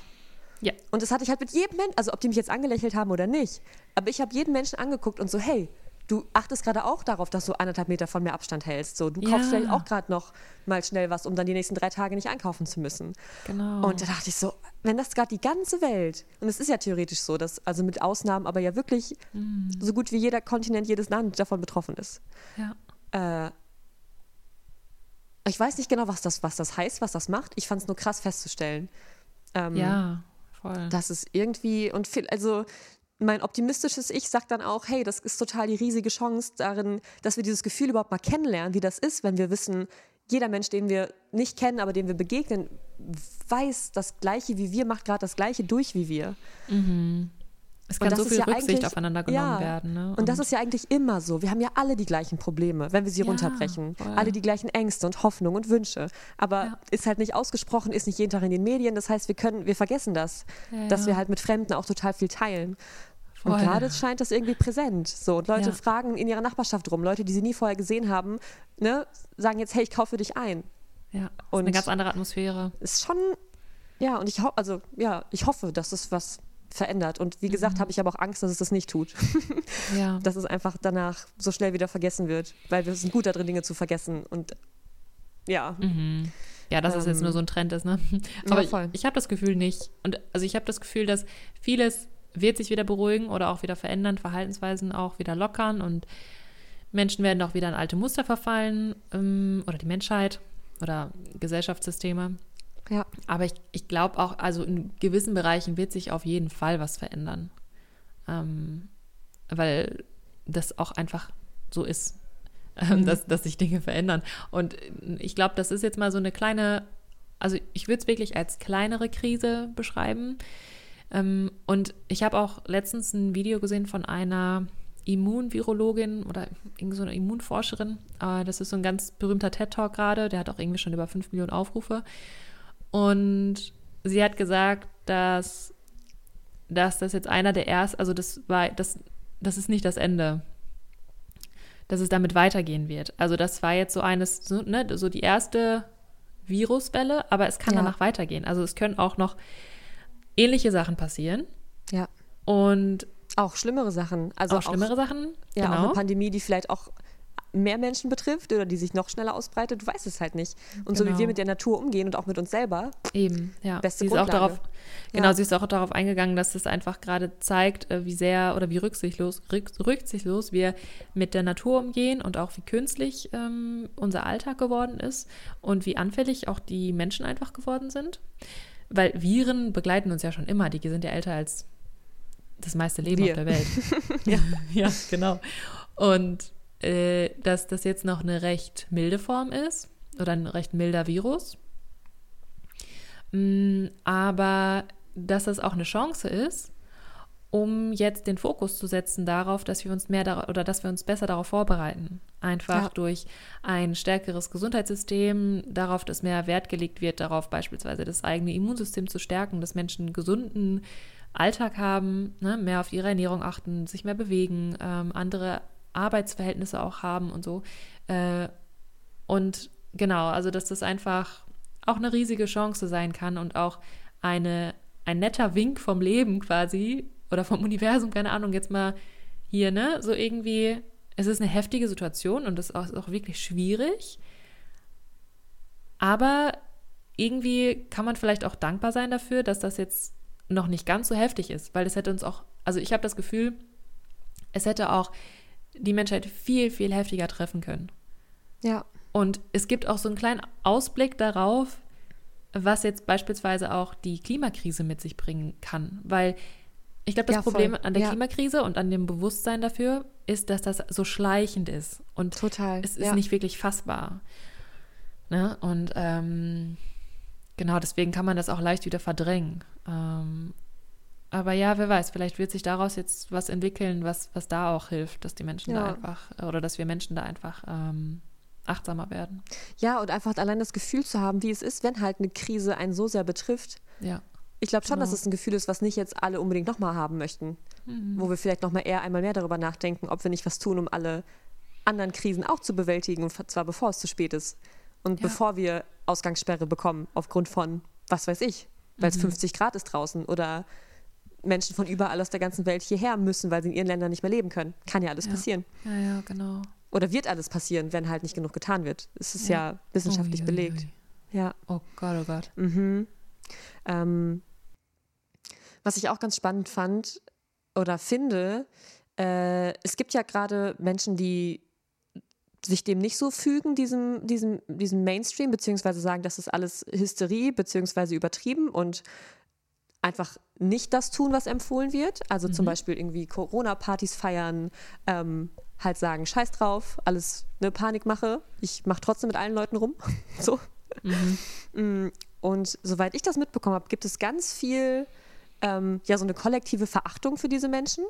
Ja. Und das hatte ich halt mit jedem Menschen, also ob die mich jetzt angelächelt haben oder nicht, aber ich habe jeden Menschen angeguckt und so, hey, du achtest gerade auch darauf, dass du anderthalb Meter von mir Abstand hältst. So, du ja. kaufst vielleicht auch gerade noch mal schnell was, um dann die nächsten drei Tage nicht einkaufen zu müssen. Genau. Und da dachte ich so, wenn das gerade die ganze Welt, und es ist ja theoretisch so, dass, also mit Ausnahmen, aber ja wirklich mm. so gut wie jeder Kontinent, jedes Land davon betroffen ist. Ja. Äh, ich weiß nicht genau, was das, was das heißt, was das macht. Ich fand es nur krass festzustellen. Ähm, ja, voll. Das ist irgendwie, und viel, also mein optimistisches Ich sagt dann auch, hey, das ist total die riesige Chance darin, dass wir dieses Gefühl überhaupt mal kennenlernen, wie das ist, wenn wir wissen, jeder Mensch, den wir nicht kennen, aber dem wir begegnen, weiß das Gleiche wie wir, macht gerade das Gleiche durch wie wir. Mhm. Es kann so viel ja Rücksicht aufeinander genommen ja, werden. Ne? Und, und, das ist ja eigentlich immer so. Wir haben ja alle die gleichen Probleme, wenn wir sie ja, runterbrechen. Voll. Alle die gleichen Ängste und Hoffnungen und Wünsche. Aber ist halt nicht ausgesprochen, ist nicht jeden Tag in den Medien. Das heißt, wir können, wir vergessen das, dass wir halt mit Fremden auch total viel teilen. Voll. Und gerade scheint das irgendwie präsent. So, und Leute fragen in ihrer Nachbarschaft rum, Leute, die sie nie vorher gesehen haben, ne, sagen jetzt, hey, ich kaufe dich ein. Ja, und eine ganz andere Atmosphäre. Ist schon, ja, und ich hoffe, also ja, ich hoffe, dass es was verändert. Und wie gesagt, mhm. habe ich aber auch Angst, dass es das nicht tut. ja. Dass es einfach danach so schnell wieder vergessen wird, weil wir sind gut darin, Dinge zu vergessen. Und ja. Mhm. Ja, dass ähm, es jetzt nur so ein Trend ist, ne? Aber ja, ich, ich habe das Gefühl nicht. Und also ich habe das Gefühl, dass vieles wird sich wieder beruhigen oder auch wieder verändern, Verhaltensweisen auch wieder lockern und Menschen werden auch wieder in alte Muster verfallen ähm, oder die Menschheit oder Gesellschaftssysteme. Aber ich, ich glaube auch, also in gewissen Bereichen wird sich auf jeden Fall was verändern. Ähm, weil das auch einfach so ist, ähm, mhm. dass, dass sich Dinge verändern. Und ich glaube, das ist jetzt mal so eine kleine, also ich würde es wirklich als kleinere Krise beschreiben. Ähm, und ich habe auch letztens ein Video gesehen von einer Immunvirologin oder irgendeine so eine Immunforscherin. Äh, das ist so ein ganz berühmter TED-Talk gerade, der hat auch irgendwie schon über 5 Millionen Aufrufe. Und sie hat gesagt, dass, dass das jetzt einer der ersten, also das war, das, das ist nicht das Ende. Dass es damit weitergehen wird. Also das war jetzt so eines, so, ne, so die erste Viruswelle, aber es kann Ja. danach weitergehen. Also es können auch noch ähnliche Sachen passieren Ja. und Auch schlimmere Sachen. Also auch schlimmere Sachen. Ja, auch genau. eine Pandemie, die vielleicht auch mehr Menschen betrifft oder die sich noch schneller ausbreitet. Du weißt es halt nicht. Und so wie Genau. wir mit der Natur umgehen und auch mit uns selber. Eben, ja. Beste sie ist auch darauf, genau, Ja. sie ist auch darauf eingegangen, dass es einfach gerade zeigt, äh, wie sehr oder wie rücksichtslos, rück, rücksichtslos wir mit der Natur umgehen und auch wie künstlich ähm, unser Alltag geworden ist und wie anfällig auch die Menschen einfach geworden sind. Weil Viren begleiten uns ja schon immer, die sind ja älter als das meiste Leben Wir. auf der Welt. ja. ja, genau. Und äh, dass das jetzt noch eine recht milde Form ist oder ein recht milder Virus. Mm, Aber dass das auch eine Chance ist, um jetzt den Fokus zu setzen darauf, dass wir uns mehr oder dass wir uns besser darauf vorbereiten. Einfach Ja. durch ein stärkeres Gesundheitssystem, darauf, dass mehr Wert gelegt wird, darauf beispielsweise das eigene Immunsystem zu stärken, dass Menschen einen gesunden Alltag haben, ne, mehr auf ihre Ernährung achten, sich mehr bewegen, ähm, andere Arbeitsverhältnisse auch haben und so. Äh, und genau, also dass das einfach auch eine riesige Chance sein kann und auch eine, ein netter Wink vom Leben quasi oder vom Universum, keine Ahnung, jetzt mal hier, ne? So irgendwie, es ist eine heftige Situation und es ist auch, ist auch wirklich schwierig. Aber irgendwie kann man vielleicht auch dankbar sein dafür, dass das jetzt noch nicht ganz so heftig ist, weil es hätte uns auch, also ich habe das Gefühl, es hätte auch die Menschheit viel, viel heftiger treffen können. Ja. Und es gibt auch so einen kleinen Ausblick darauf, was jetzt beispielsweise auch die Klimakrise mit sich bringen kann. Weil ich glaube, das Ja. Problem an der Ja. Klimakrise und an dem Bewusstsein dafür ist, dass das so schleichend ist. Und Total. es ist ja. nicht wirklich fassbar. Ne? Und ähm, genau deswegen kann man das auch leicht wieder verdrängen. Ähm, aber ja, wer weiß, vielleicht wird sich daraus jetzt was entwickeln, was, was da auch hilft, dass die Menschen da Ja. einfach, oder dass wir Menschen da einfach ähm, achtsamer werden. Ja, und einfach allein das Gefühl zu haben, wie es ist, wenn halt eine Krise einen so sehr betrifft. Ja. Ich glaube schon, dass Genau. es ein Gefühl ist, was nicht jetzt alle unbedingt nochmal haben möchten. Mhm. Wo wir vielleicht nochmal eher einmal mehr darüber nachdenken, ob wir nicht was tun, um alle anderen Krisen auch zu bewältigen, und zwar bevor es zu spät ist. Und Ja. bevor wir Ausgangssperre bekommen, aufgrund von, was weiß ich, weil Mhm. es 50 Grad ist draußen oder Menschen von überall aus der ganzen Welt hierher müssen, weil sie in ihren Ländern nicht mehr leben können. Kann ja alles Ja. passieren. Ja, ja, genau. Oder wird alles passieren, wenn halt nicht genug getan wird. Es ist ja, wissenschaftlich Ui, ui, belegt. ui. Ja. Oh Gott, oh Gott. Mhm. Ähm, was ich auch ganz spannend fand oder finde, äh, es gibt ja gerade Menschen, die sich dem nicht so fügen, diesem, diesem, diesem Mainstream, beziehungsweise sagen, das ist alles Hysterie, beziehungsweise übertrieben und einfach nicht das tun, was empfohlen wird. Also zum Mhm. Beispiel irgendwie Corona-Partys feiern, ähm, halt sagen, scheiß drauf, alles eine Panikmache. Ich mache trotzdem mit allen Leuten rum. so. Mhm. Mm, Und soweit ich das mitbekommen habe, gibt es ganz viel, ähm, ja, so eine kollektive Verachtung für diese Menschen.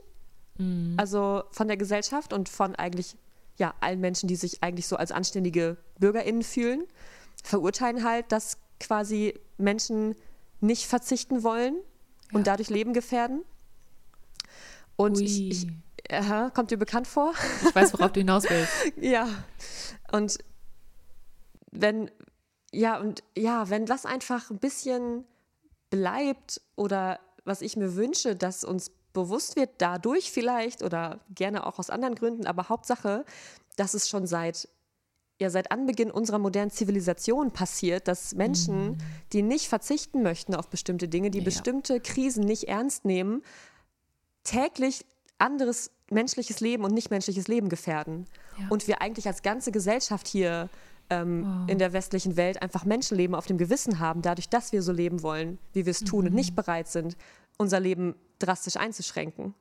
Mhm. Also von der Gesellschaft und von eigentlich, ja, allen Menschen, die sich eigentlich so als anständige BürgerInnen fühlen, verurteilen halt, dass quasi Menschen nicht verzichten wollen und Ja. dadurch Leben gefährden. Und ich, Ui. ich aha, kommt dir bekannt vor? Ich weiß, worauf du hinaus willst. Ja. Und wenn, ja, und ja, wenn das einfach ein bisschen bleibt oder was ich mir wünsche, dass uns bewusst wird, dadurch vielleicht oder gerne auch aus anderen Gründen, aber Hauptsache, dass es schon seit ja seit Anbeginn unserer modernen Zivilisation passiert, dass Menschen, die nicht verzichten möchten auf bestimmte Dinge, die Ja. bestimmte Krisen nicht ernst nehmen, täglich anderes menschliches Leben und nichtmenschliches Leben gefährden. Ja. Und wir eigentlich als ganze Gesellschaft hier ähm, Wow. in der westlichen Welt einfach Menschenleben auf dem Gewissen haben, dadurch, dass wir so leben wollen, wie wir es tun und Mhm. nicht bereit sind, unser Leben drastisch einzuschränken.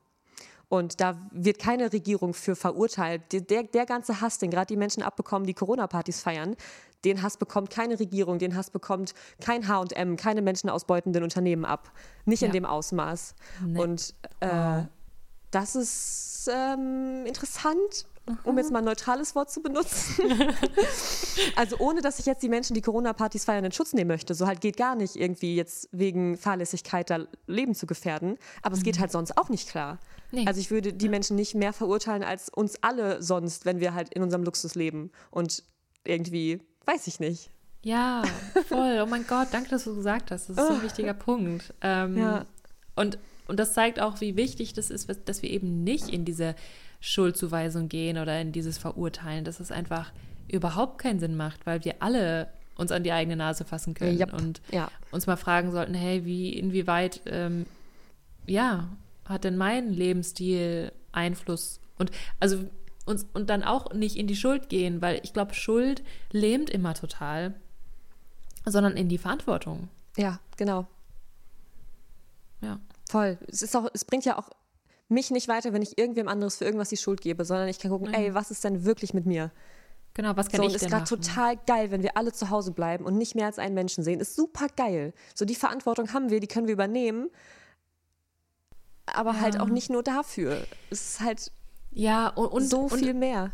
Und da wird keine Regierung für verurteilt. Der, der ganze Hass, den gerade die Menschen abbekommen, die Corona-Partys feiern, den Hass bekommt keine Regierung, den Hass bekommt kein H&M, keine menschenausbeutenden Unternehmen ab. Nicht in Ja. dem Ausmaß. Nee. Und äh, Wow. das ist ähm, interessant, um jetzt mal ein neutrales Wort zu benutzen. also ohne, dass ich jetzt die Menschen, die Corona-Partys feiern, in Schutz nehmen möchte. So halt geht gar nicht irgendwie jetzt wegen Fahrlässigkeit da Leben zu gefährden. Aber es geht halt sonst auch nicht klar. Nee. Also ich würde die Menschen nicht mehr verurteilen als uns alle sonst, wenn wir halt in unserem Luxus leben. Und irgendwie, weiß ich nicht. Ja, voll. Oh mein Gott, danke, dass du gesagt hast. Das ist so ein wichtiger Punkt. Ähm, Ja. und, und das zeigt auch, wie wichtig das ist, dass wir eben nicht in diese Schuldzuweisung gehen oder in dieses Verurteilen, dass es einfach überhaupt keinen Sinn macht, weil wir alle uns an die eigene Nase fassen können Jap. und Ja. uns mal fragen sollten, hey, wie, inwieweit, ähm, ja, hat denn mein Lebensstil Einfluss? Und also uns und dann auch nicht in die Schuld gehen, weil ich glaube, Schuld lähmt immer total, sondern in die Verantwortung. Ja, genau. Ja. Voll. Es ist auch, es bringt ja auch mich nicht weiter, wenn ich irgendwem anderes für irgendwas die Schuld gebe, sondern ich kann gucken, Mhm. ey, was ist denn wirklich mit mir? Genau, was kann So, und ich ist denn gerade machen? total geil, wenn wir alle zu Hause bleiben und nicht mehr als einen Menschen sehen. Ist super geil. So, die Verantwortung haben wir, die können wir übernehmen. Aber halt Ja. auch nicht nur dafür. Es ist halt Ja, und, und so und, viel mehr.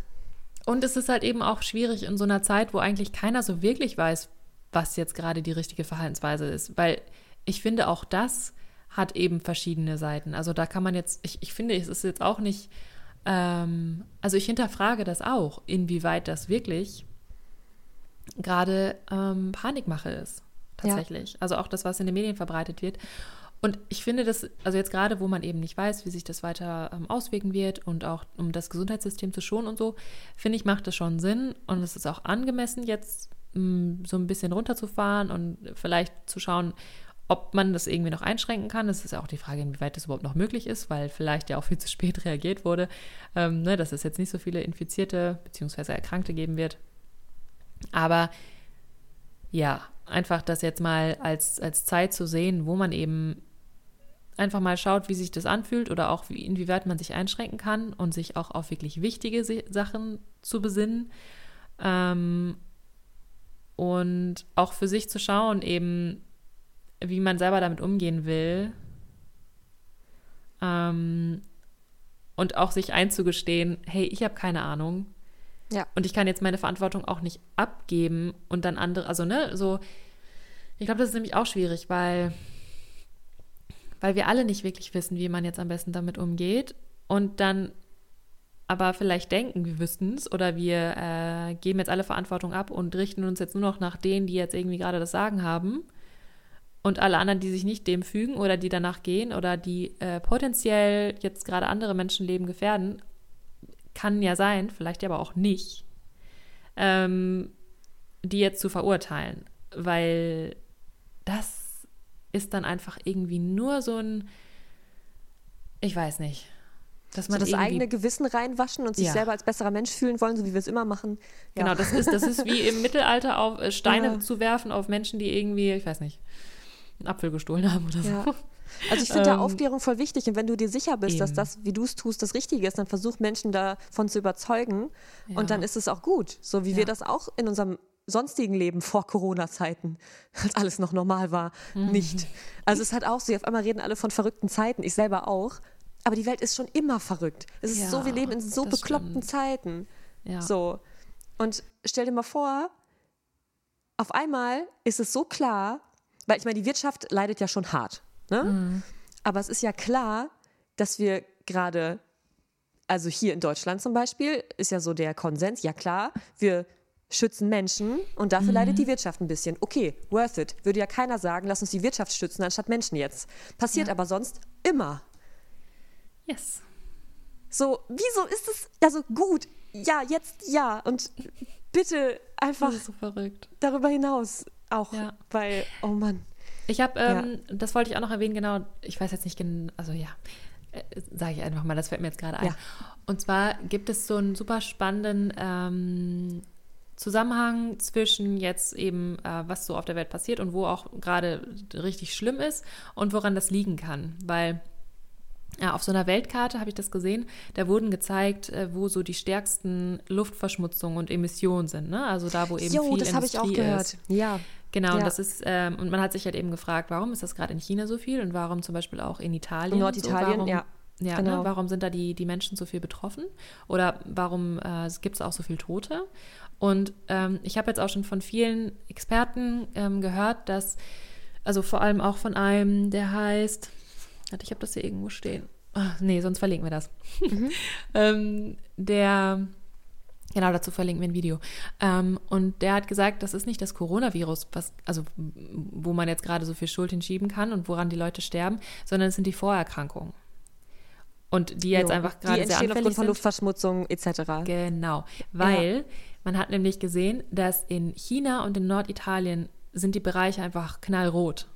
Und es ist halt eben auch schwierig in so einer Zeit, wo eigentlich keiner so wirklich weiß, was jetzt gerade die richtige Verhaltensweise ist. Weil ich finde, auch das hat eben verschiedene Seiten. Also da kann man jetzt, ich, ich finde, es ist jetzt auch nicht, ähm, also ich hinterfrage das auch, inwieweit das wirklich gerade ähm, Panikmache ist. Tatsächlich. Also auch das, was in den Medien verbreitet wird. Und ich finde das, also jetzt gerade, wo man eben nicht weiß, wie sich das weiter ähm, auswirken wird und auch um das Gesundheitssystem zu schonen und so, finde ich, macht das schon Sinn und es ist auch angemessen, jetzt mh, so ein bisschen runterzufahren und vielleicht zu schauen, ob man das irgendwie noch einschränken kann. Es ist ja auch die Frage, inwieweit das überhaupt noch möglich ist, weil vielleicht ja auch viel zu spät reagiert wurde, ähm, ne, dass es jetzt nicht so viele Infizierte bzw. Erkrankte geben wird. Aber ja, einfach das jetzt mal als, als Zeit zu sehen, wo man eben einfach mal schaut, wie sich das anfühlt oder auch wie, inwieweit man sich einschränken kann und sich auch auf wirklich wichtige Sachen zu besinnen. Ähm, und auch für sich zu schauen, eben, wie man selber damit umgehen will. Ähm, und auch sich einzugestehen, hey, ich habe keine Ahnung. Ja. Und ich kann jetzt meine Verantwortung auch nicht abgeben und dann andere, also ne, so, ich glaube, das ist nämlich auch schwierig, weil, weil wir alle nicht wirklich wissen, wie man jetzt am besten damit umgeht und dann aber vielleicht denken, wir wüssten es oder wir äh, geben jetzt alle Verantwortung ab und richten uns jetzt nur noch nach denen, die jetzt irgendwie gerade das Sagen haben und alle anderen, die sich nicht dem fügen oder die danach gehen oder die äh, potenziell jetzt gerade andere Menschenleben gefährden, kann ja sein, vielleicht aber auch nicht, ähm, die jetzt zu verurteilen, weil das ist dann einfach irgendwie nur so ein, ich weiß nicht, dass So man das irgendwie eigene Gewissen reinwaschen und sich Ja. selber als besserer Mensch fühlen wollen, so wie wir es immer machen. Ja. Genau, das ist, das ist wie im Mittelalter auf äh, Steine Ja. zu werfen auf Menschen, die irgendwie, ich weiß nicht, einen Apfel gestohlen haben oder so. Ja. Also ich finde da Ähm, Aufklärung voll wichtig und wenn du dir sicher bist, dass eben. das, wie du es tust, das Richtige ist, dann versuch Menschen davon zu überzeugen Ja. und dann ist es auch gut, so wie wir Ja. das auch in unserem sonstigen Leben vor Corona-Zeiten, als alles noch normal war, Mhm. nicht. Also es hat auch so, auf einmal reden alle von verrückten Zeiten, ich selber auch, aber die Welt ist schon immer verrückt. Es ist so, wir Ja, leben in so bekloppten stimmt. Zeiten. Ja. So. Und stell dir mal vor, auf einmal ist es so klar, weil ich meine, die Wirtschaft leidet ja schon hart. Ne? Mhm. Aber es ist ja klar, dass wir gerade, also hier in Deutschland zum Beispiel, ist ja so der Konsens, ja klar, wir schützen Menschen und dafür leidet Mhm. die Wirtschaft ein bisschen. Okay, worth it. Würde ja keiner sagen, lass uns die Wirtschaft schützen anstatt Menschen jetzt. Passiert Ja. aber sonst immer. Yes. So, wieso ist es, also gut, ja, jetzt ja und bitte einfach so verrückt. darüber hinaus auch, Ja. weil, oh Mann. Ich habe, ähm, das wollte ich auch noch erwähnen, genau, ich weiß jetzt nicht genau, also ja, äh, sage ich einfach mal, das fällt mir jetzt gerade ein. Ja. Und zwar gibt es so einen super spannenden ähm, Zusammenhang zwischen jetzt eben, äh, was so auf der Welt passiert und wo auch gerade richtig schlimm ist und woran das liegen kann. Weil ja, auf so einer Weltkarte habe ich das gesehen, da wurden gezeigt, äh, wo so die stärksten Luftverschmutzungen und Emissionen sind. Ne? Also da, wo eben Jo, viel das habe ich auch gehört. ist. Ja. Genau, und Ja. das ist, ähm, und man hat sich halt eben gefragt, warum ist das gerade in China so viel und warum zum Beispiel auch in Italien? In Norditalien, so, warum, ja. Ja, Genau. ne, warum sind da die, die Menschen so viel betroffen? Oder warum äh, gibt es auch so viel Tote? Und ähm, ich habe jetzt auch schon von vielen Experten ähm, gehört, dass, also vor allem auch von einem, der heißt, warte, ich habe das hier irgendwo stehen. Ach, nee, sonst verlinken wir das. Mhm. ähm, der Genau, dazu verlinken wir ein Video. Ähm, und der hat gesagt, das ist nicht das Coronavirus, was, also wo man jetzt gerade so viel Schuld hinschieben kann und woran die Leute sterben, sondern es sind die Vorerkrankungen. Und die jetzt jo, einfach gerade sehr anfällig aufgrund von Luftverschmutzung etc. Genau, weil ja. man hat nämlich gesehen, dass in China und in Norditalien sind die Bereiche einfach knallrot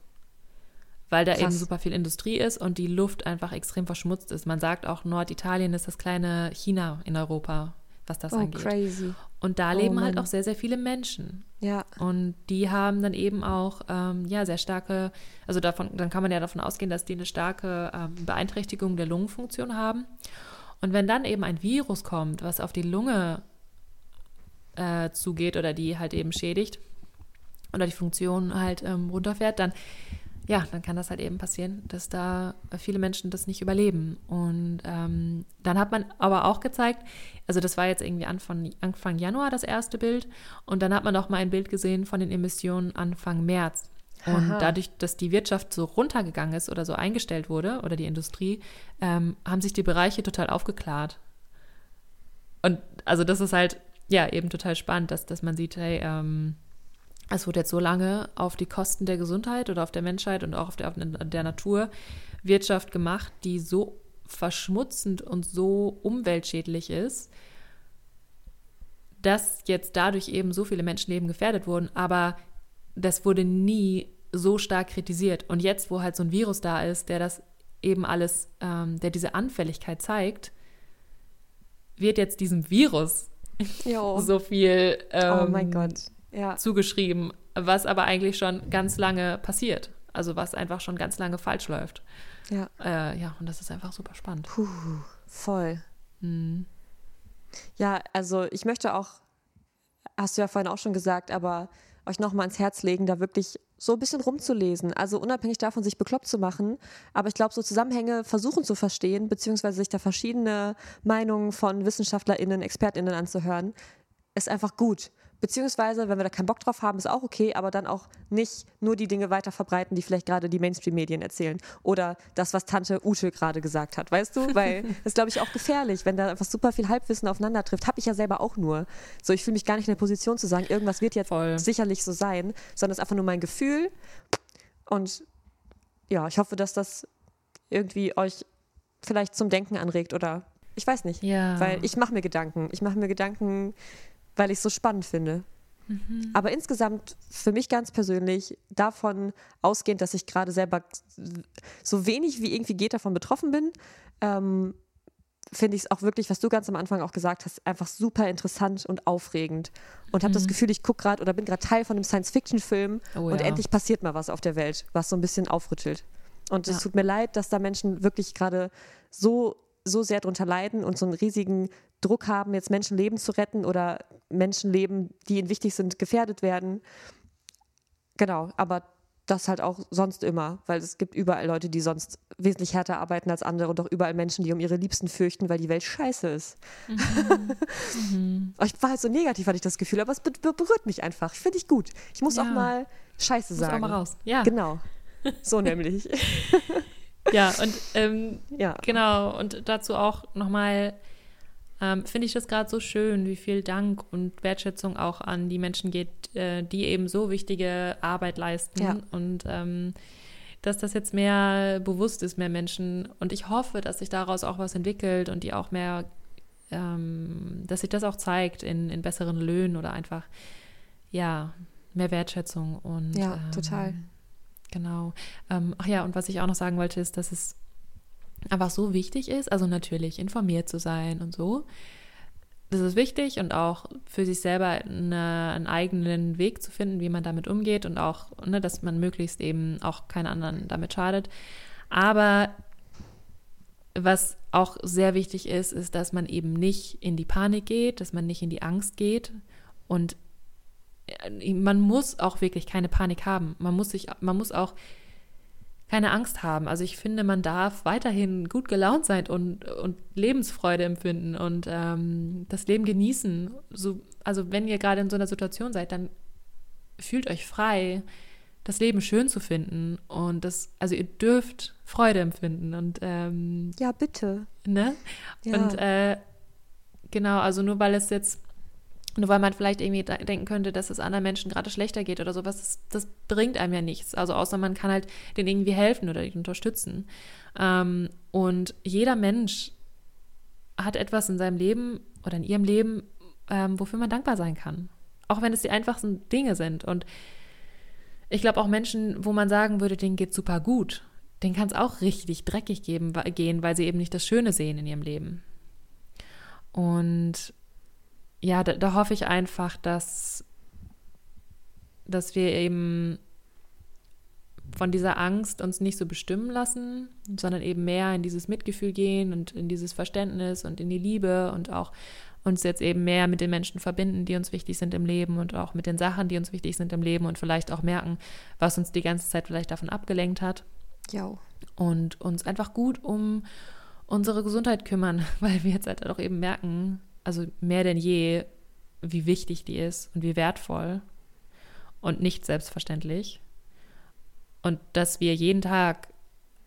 weil da Krass. eben super viel Industrie ist und die Luft einfach extrem verschmutzt ist. Man sagt auch, Norditalien ist das kleine China in Europa, was das oh, angeht. Crazy. Und da oh, leben halt auch sehr, sehr viele Menschen. Ja. Und die haben dann eben auch ähm, ja sehr starke, also davon, dann kann man ja davon ausgehen, dass die eine starke ähm, Beeinträchtigung der Lungenfunktion haben. Und wenn dann eben ein Virus kommt, was auf die Lunge äh, zugeht oder die halt eben schädigt oder die Funktion halt ähm, runterfährt, dann ja, dann kann das halt eben passieren, dass da viele Menschen das nicht überleben. Und ähm, dann hat man aber auch gezeigt, also das war jetzt irgendwie Anfang, Anfang Januar das erste Bild, und dann hat man auch mal ein Bild gesehen von den Emissionen Anfang März. Und Aha. dadurch, dass die Wirtschaft so runtergegangen ist oder so eingestellt wurde, oder die Industrie, ähm, haben sich die Bereiche total aufgeklärt. Und also das ist halt, ja, eben total spannend, dass, dass man sieht, hey, ähm, es wurde jetzt so lange auf die Kosten der Gesundheit oder auf der Menschheit und auch auf der, auf der Natur Wirtschaft gemacht, die so verschmutzend und so umweltschädlich ist, dass jetzt dadurch eben so viele Menschenleben gefährdet wurden, aber das wurde nie so stark kritisiert. Und jetzt, wo halt so ein Virus da ist, der das eben alles, ähm, der diese Anfälligkeit zeigt, wird jetzt diesem Virus jo. so viel ähm, oh mein Gott ja. zugeschrieben, was aber eigentlich schon ganz lange passiert. Also was einfach schon ganz lange falsch läuft. Ja. Äh, ja, und das ist einfach super spannend. Puh, voll. Mhm. Ja, also ich möchte auch, hast du ja vorhin auch schon gesagt, aber euch nochmal ans Herz legen, da wirklich so ein bisschen rumzulesen. Also unabhängig davon, sich bekloppt zu machen. Aber ich glaube, so Zusammenhänge versuchen zu verstehen, beziehungsweise sich da verschiedene Meinungen von WissenschaftlerInnen, ExpertInnen anzuhören, ist einfach gut. Beziehungsweise, wenn wir da keinen Bock drauf haben, ist auch okay, aber dann auch nicht nur die Dinge weiter verbreiten, die vielleicht gerade die Mainstream-Medien erzählen. Oder das, was Tante Ute gerade gesagt hat, weißt du? Weil das ist, glaube ich, auch gefährlich, wenn da einfach super viel Halbwissen aufeinander trifft. Habe ich ja selber auch nur. So, ich fühle mich gar nicht in der Position zu sagen, irgendwas wird jetzt Voll. sicherlich so sein, sondern es ist einfach nur mein Gefühl. Und ja, ich hoffe, dass das irgendwie euch vielleicht zum Denken anregt oder ich weiß nicht. Ja. Weil ich mache mir Gedanken. Ich mache mir Gedanken, weil ich es so spannend finde. Mhm. Aber insgesamt für mich ganz persönlich davon ausgehend, dass ich gerade selber so wenig wie irgendwie geht davon betroffen bin, ähm, finde ich es auch wirklich, was du ganz am Anfang auch gesagt hast, einfach super interessant und aufregend. Und habe mhm. das Gefühl, ich gucke gerade oder bin gerade Teil von einem Science-Fiction-Film oh, und ja. endlich passiert mal was auf der Welt, was so ein bisschen aufrüttelt. Und es ja. tut mir leid, dass da Menschen wirklich gerade so so sehr darunter leiden und so einen riesigen Druck haben, jetzt Menschenleben zu retten oder Menschenleben, die ihnen wichtig sind, gefährdet werden. Genau, aber das halt auch sonst immer, weil es gibt überall Leute, die sonst wesentlich härter arbeiten als andere und auch überall Menschen, die um ihre Liebsten fürchten, weil die Welt scheiße ist. Mhm. mhm. Ich war halt so negativ, hatte ich das Gefühl, aber es berührt mich einfach. Finde ich gut. Ich muss ja. auch mal Scheiße sagen. Muss auch mal raus. Ja. Genau. So nämlich. ja, und ähm, ja. genau, und dazu auch nochmal ähm, finde ich das gerade so schön, wie viel Dank und Wertschätzung auch an die Menschen geht, äh, die eben so wichtige Arbeit leisten. Ja. Und ähm, dass das jetzt mehr bewusst ist, mehr Menschen. Und ich hoffe, dass sich daraus auch was entwickelt und die auch mehr, ähm, dass sich das auch zeigt in, in besseren Löhnen oder einfach, ja, mehr Wertschätzung. Und, ja, total. Ähm, Genau. Ähm, ach ja, und was ich auch noch sagen wollte, ist, dass es einfach so wichtig ist, also natürlich informiert zu sein und so. Das ist wichtig und auch für sich selber eine, einen eigenen Weg zu finden, wie man damit umgeht und auch, ne, dass man möglichst eben auch keinen anderen damit schadet. Aber was auch sehr wichtig ist, ist, dass man eben nicht in die Panik geht, dass man nicht in die Angst geht und äh, man muss auch wirklich keine Panik haben. Man muss sich, man muss auch keine Angst haben. Also ich finde, man darf weiterhin gut gelaunt sein und, und Lebensfreude empfinden und ähm, das Leben genießen. So, also wenn ihr gerade in so einer Situation seid, dann fühlt euch frei, das Leben schön zu finden und das, also ihr dürft Freude empfinden und ähm, ja bitte, ne? Ja. Und äh, genau, also nur weil es jetzt Nur weil man vielleicht irgendwie denken könnte, dass es anderen Menschen gerade schlechter geht oder sowas, das, das, bringt einem ja nichts. Also außer man kann halt denen irgendwie helfen oder ihn unterstützen. Ähm, und jeder Mensch hat etwas in seinem Leben oder in ihrem Leben, ähm, wofür man dankbar sein kann. Auch wenn es die einfachsten Dinge sind. Und ich glaube auch Menschen, wo man sagen würde, denen geht super gut, denen kann es auch richtig dreckig geben, gehen, weil sie eben nicht das Schöne sehen in ihrem Leben. Und ja, da, da hoffe ich einfach, dass, dass wir eben von dieser Angst uns nicht so bestimmen lassen, sondern eben mehr in dieses Mitgefühl gehen und in dieses Verständnis und in die Liebe und auch uns jetzt eben mehr mit den Menschen verbinden, die uns wichtig sind im Leben und auch mit den Sachen, die uns wichtig sind im Leben und vielleicht auch merken, was uns die ganze Zeit vielleicht davon abgelenkt hat. Ja. Und uns einfach gut um unsere Gesundheit kümmern, weil wir jetzt halt auch eben merken, also mehr denn je, wie wichtig die ist und wie wertvoll und nicht selbstverständlich. Und dass wir jeden Tag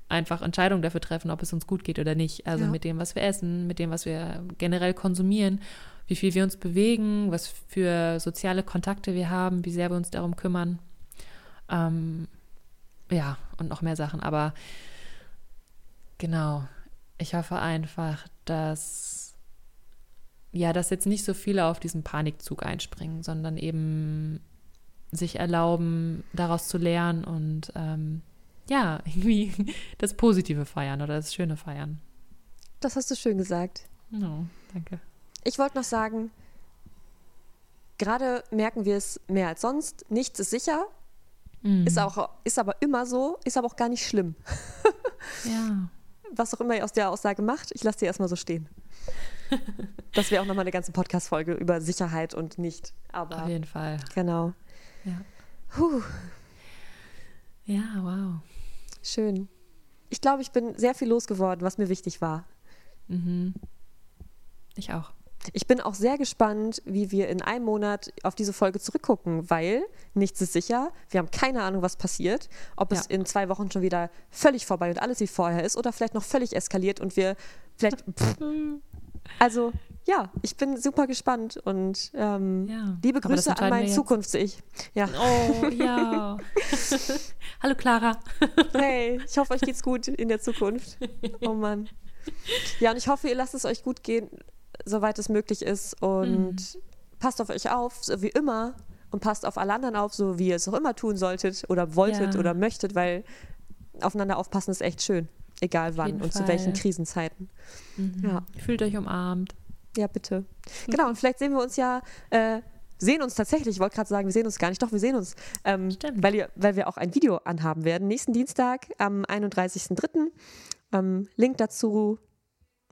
einfach Entscheidungen dafür treffen, ob es uns gut geht oder nicht. Also ja. mit dem, was wir essen, mit dem, was wir generell konsumieren, wie viel wir uns bewegen, was für soziale Kontakte wir haben, wie sehr wir uns darum kümmern. Ähm, ja, und noch mehr Sachen. Aber genau, ich hoffe einfach, dass ja, dass jetzt nicht so viele auf diesen Panikzug einspringen, sondern eben sich erlauben, daraus zu lernen und ähm, ja, irgendwie das Positive feiern oder das Schöne feiern. Das hast du schön gesagt. Oh, danke. Ich wollte noch sagen, gerade merken wir es mehr als sonst. Nichts ist sicher. Mm. Ist, auch, ist aber immer so, ist aber auch gar nicht schlimm. ja. Was auch immer ihr aus der Aussage macht, ich lasse die erstmal so stehen. das wäre auch nochmal eine ganze Podcast-Folge über Sicherheit und nicht. Aber Auf jeden Fall. Genau. Ja. Puh. Ja, wow. Schön. Ich glaube, ich bin sehr viel losgeworden, was mir wichtig war. Mhm. Ich auch. Ich bin auch sehr gespannt, wie wir in einem Monat auf diese Folge zurückgucken, weil nichts ist sicher. Wir haben keine Ahnung, was passiert. Ob ja. es in zwei Wochen schon wieder völlig vorbei und alles wie vorher ist oder vielleicht noch völlig eskaliert und wir vielleicht. Pff, also ja, ich bin super gespannt und ähm, ja. liebe Grüße an mein Zukunfts-Ich. Ja. Oh, ja. Hallo Clara. hey, ich hoffe, euch geht's gut in der Zukunft. Oh Mann. Ja, und ich hoffe, ihr lasst es euch gut gehen, soweit es möglich ist und mhm. passt auf euch auf, so wie immer und passt auf alle anderen auf, so wie ihr es auch immer tun solltet oder wolltet ja. oder möchtet, weil aufeinander aufpassen ist echt schön, egal wann und Fall. zu welchen Krisenzeiten. Mhm. Ja. Fühlt euch umarmt. Ja, bitte. Genau, und vielleicht sehen wir uns ja, äh, sehen uns tatsächlich, ich wollte gerade sagen, wir sehen uns gar nicht, doch, wir sehen uns, ähm, weil, ihr, weil wir auch ein Video anhaben werden. Nächsten Dienstag am 31.03. Ähm, Link dazu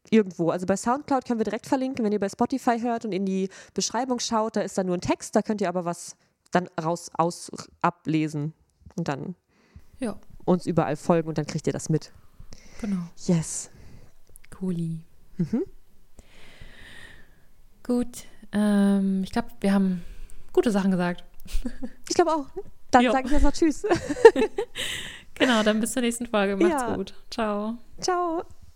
irgendwo. Also bei Soundcloud können wir direkt verlinken, wenn ihr bei Spotify hört und in die Beschreibung schaut, da ist dann nur ein Text, da könnt ihr aber was dann raus aus ablesen und dann ja. uns überall folgen und dann kriegt ihr das mit. Genau. Yes. Cooli. Mhm. Gut. Ähm, ich glaube, wir haben gute Sachen gesagt. Ich glaube auch. Dann sage ich jetzt noch Tschüss. genau, dann bis zur nächsten Folge. Macht's ja. gut. Ciao. Ciao.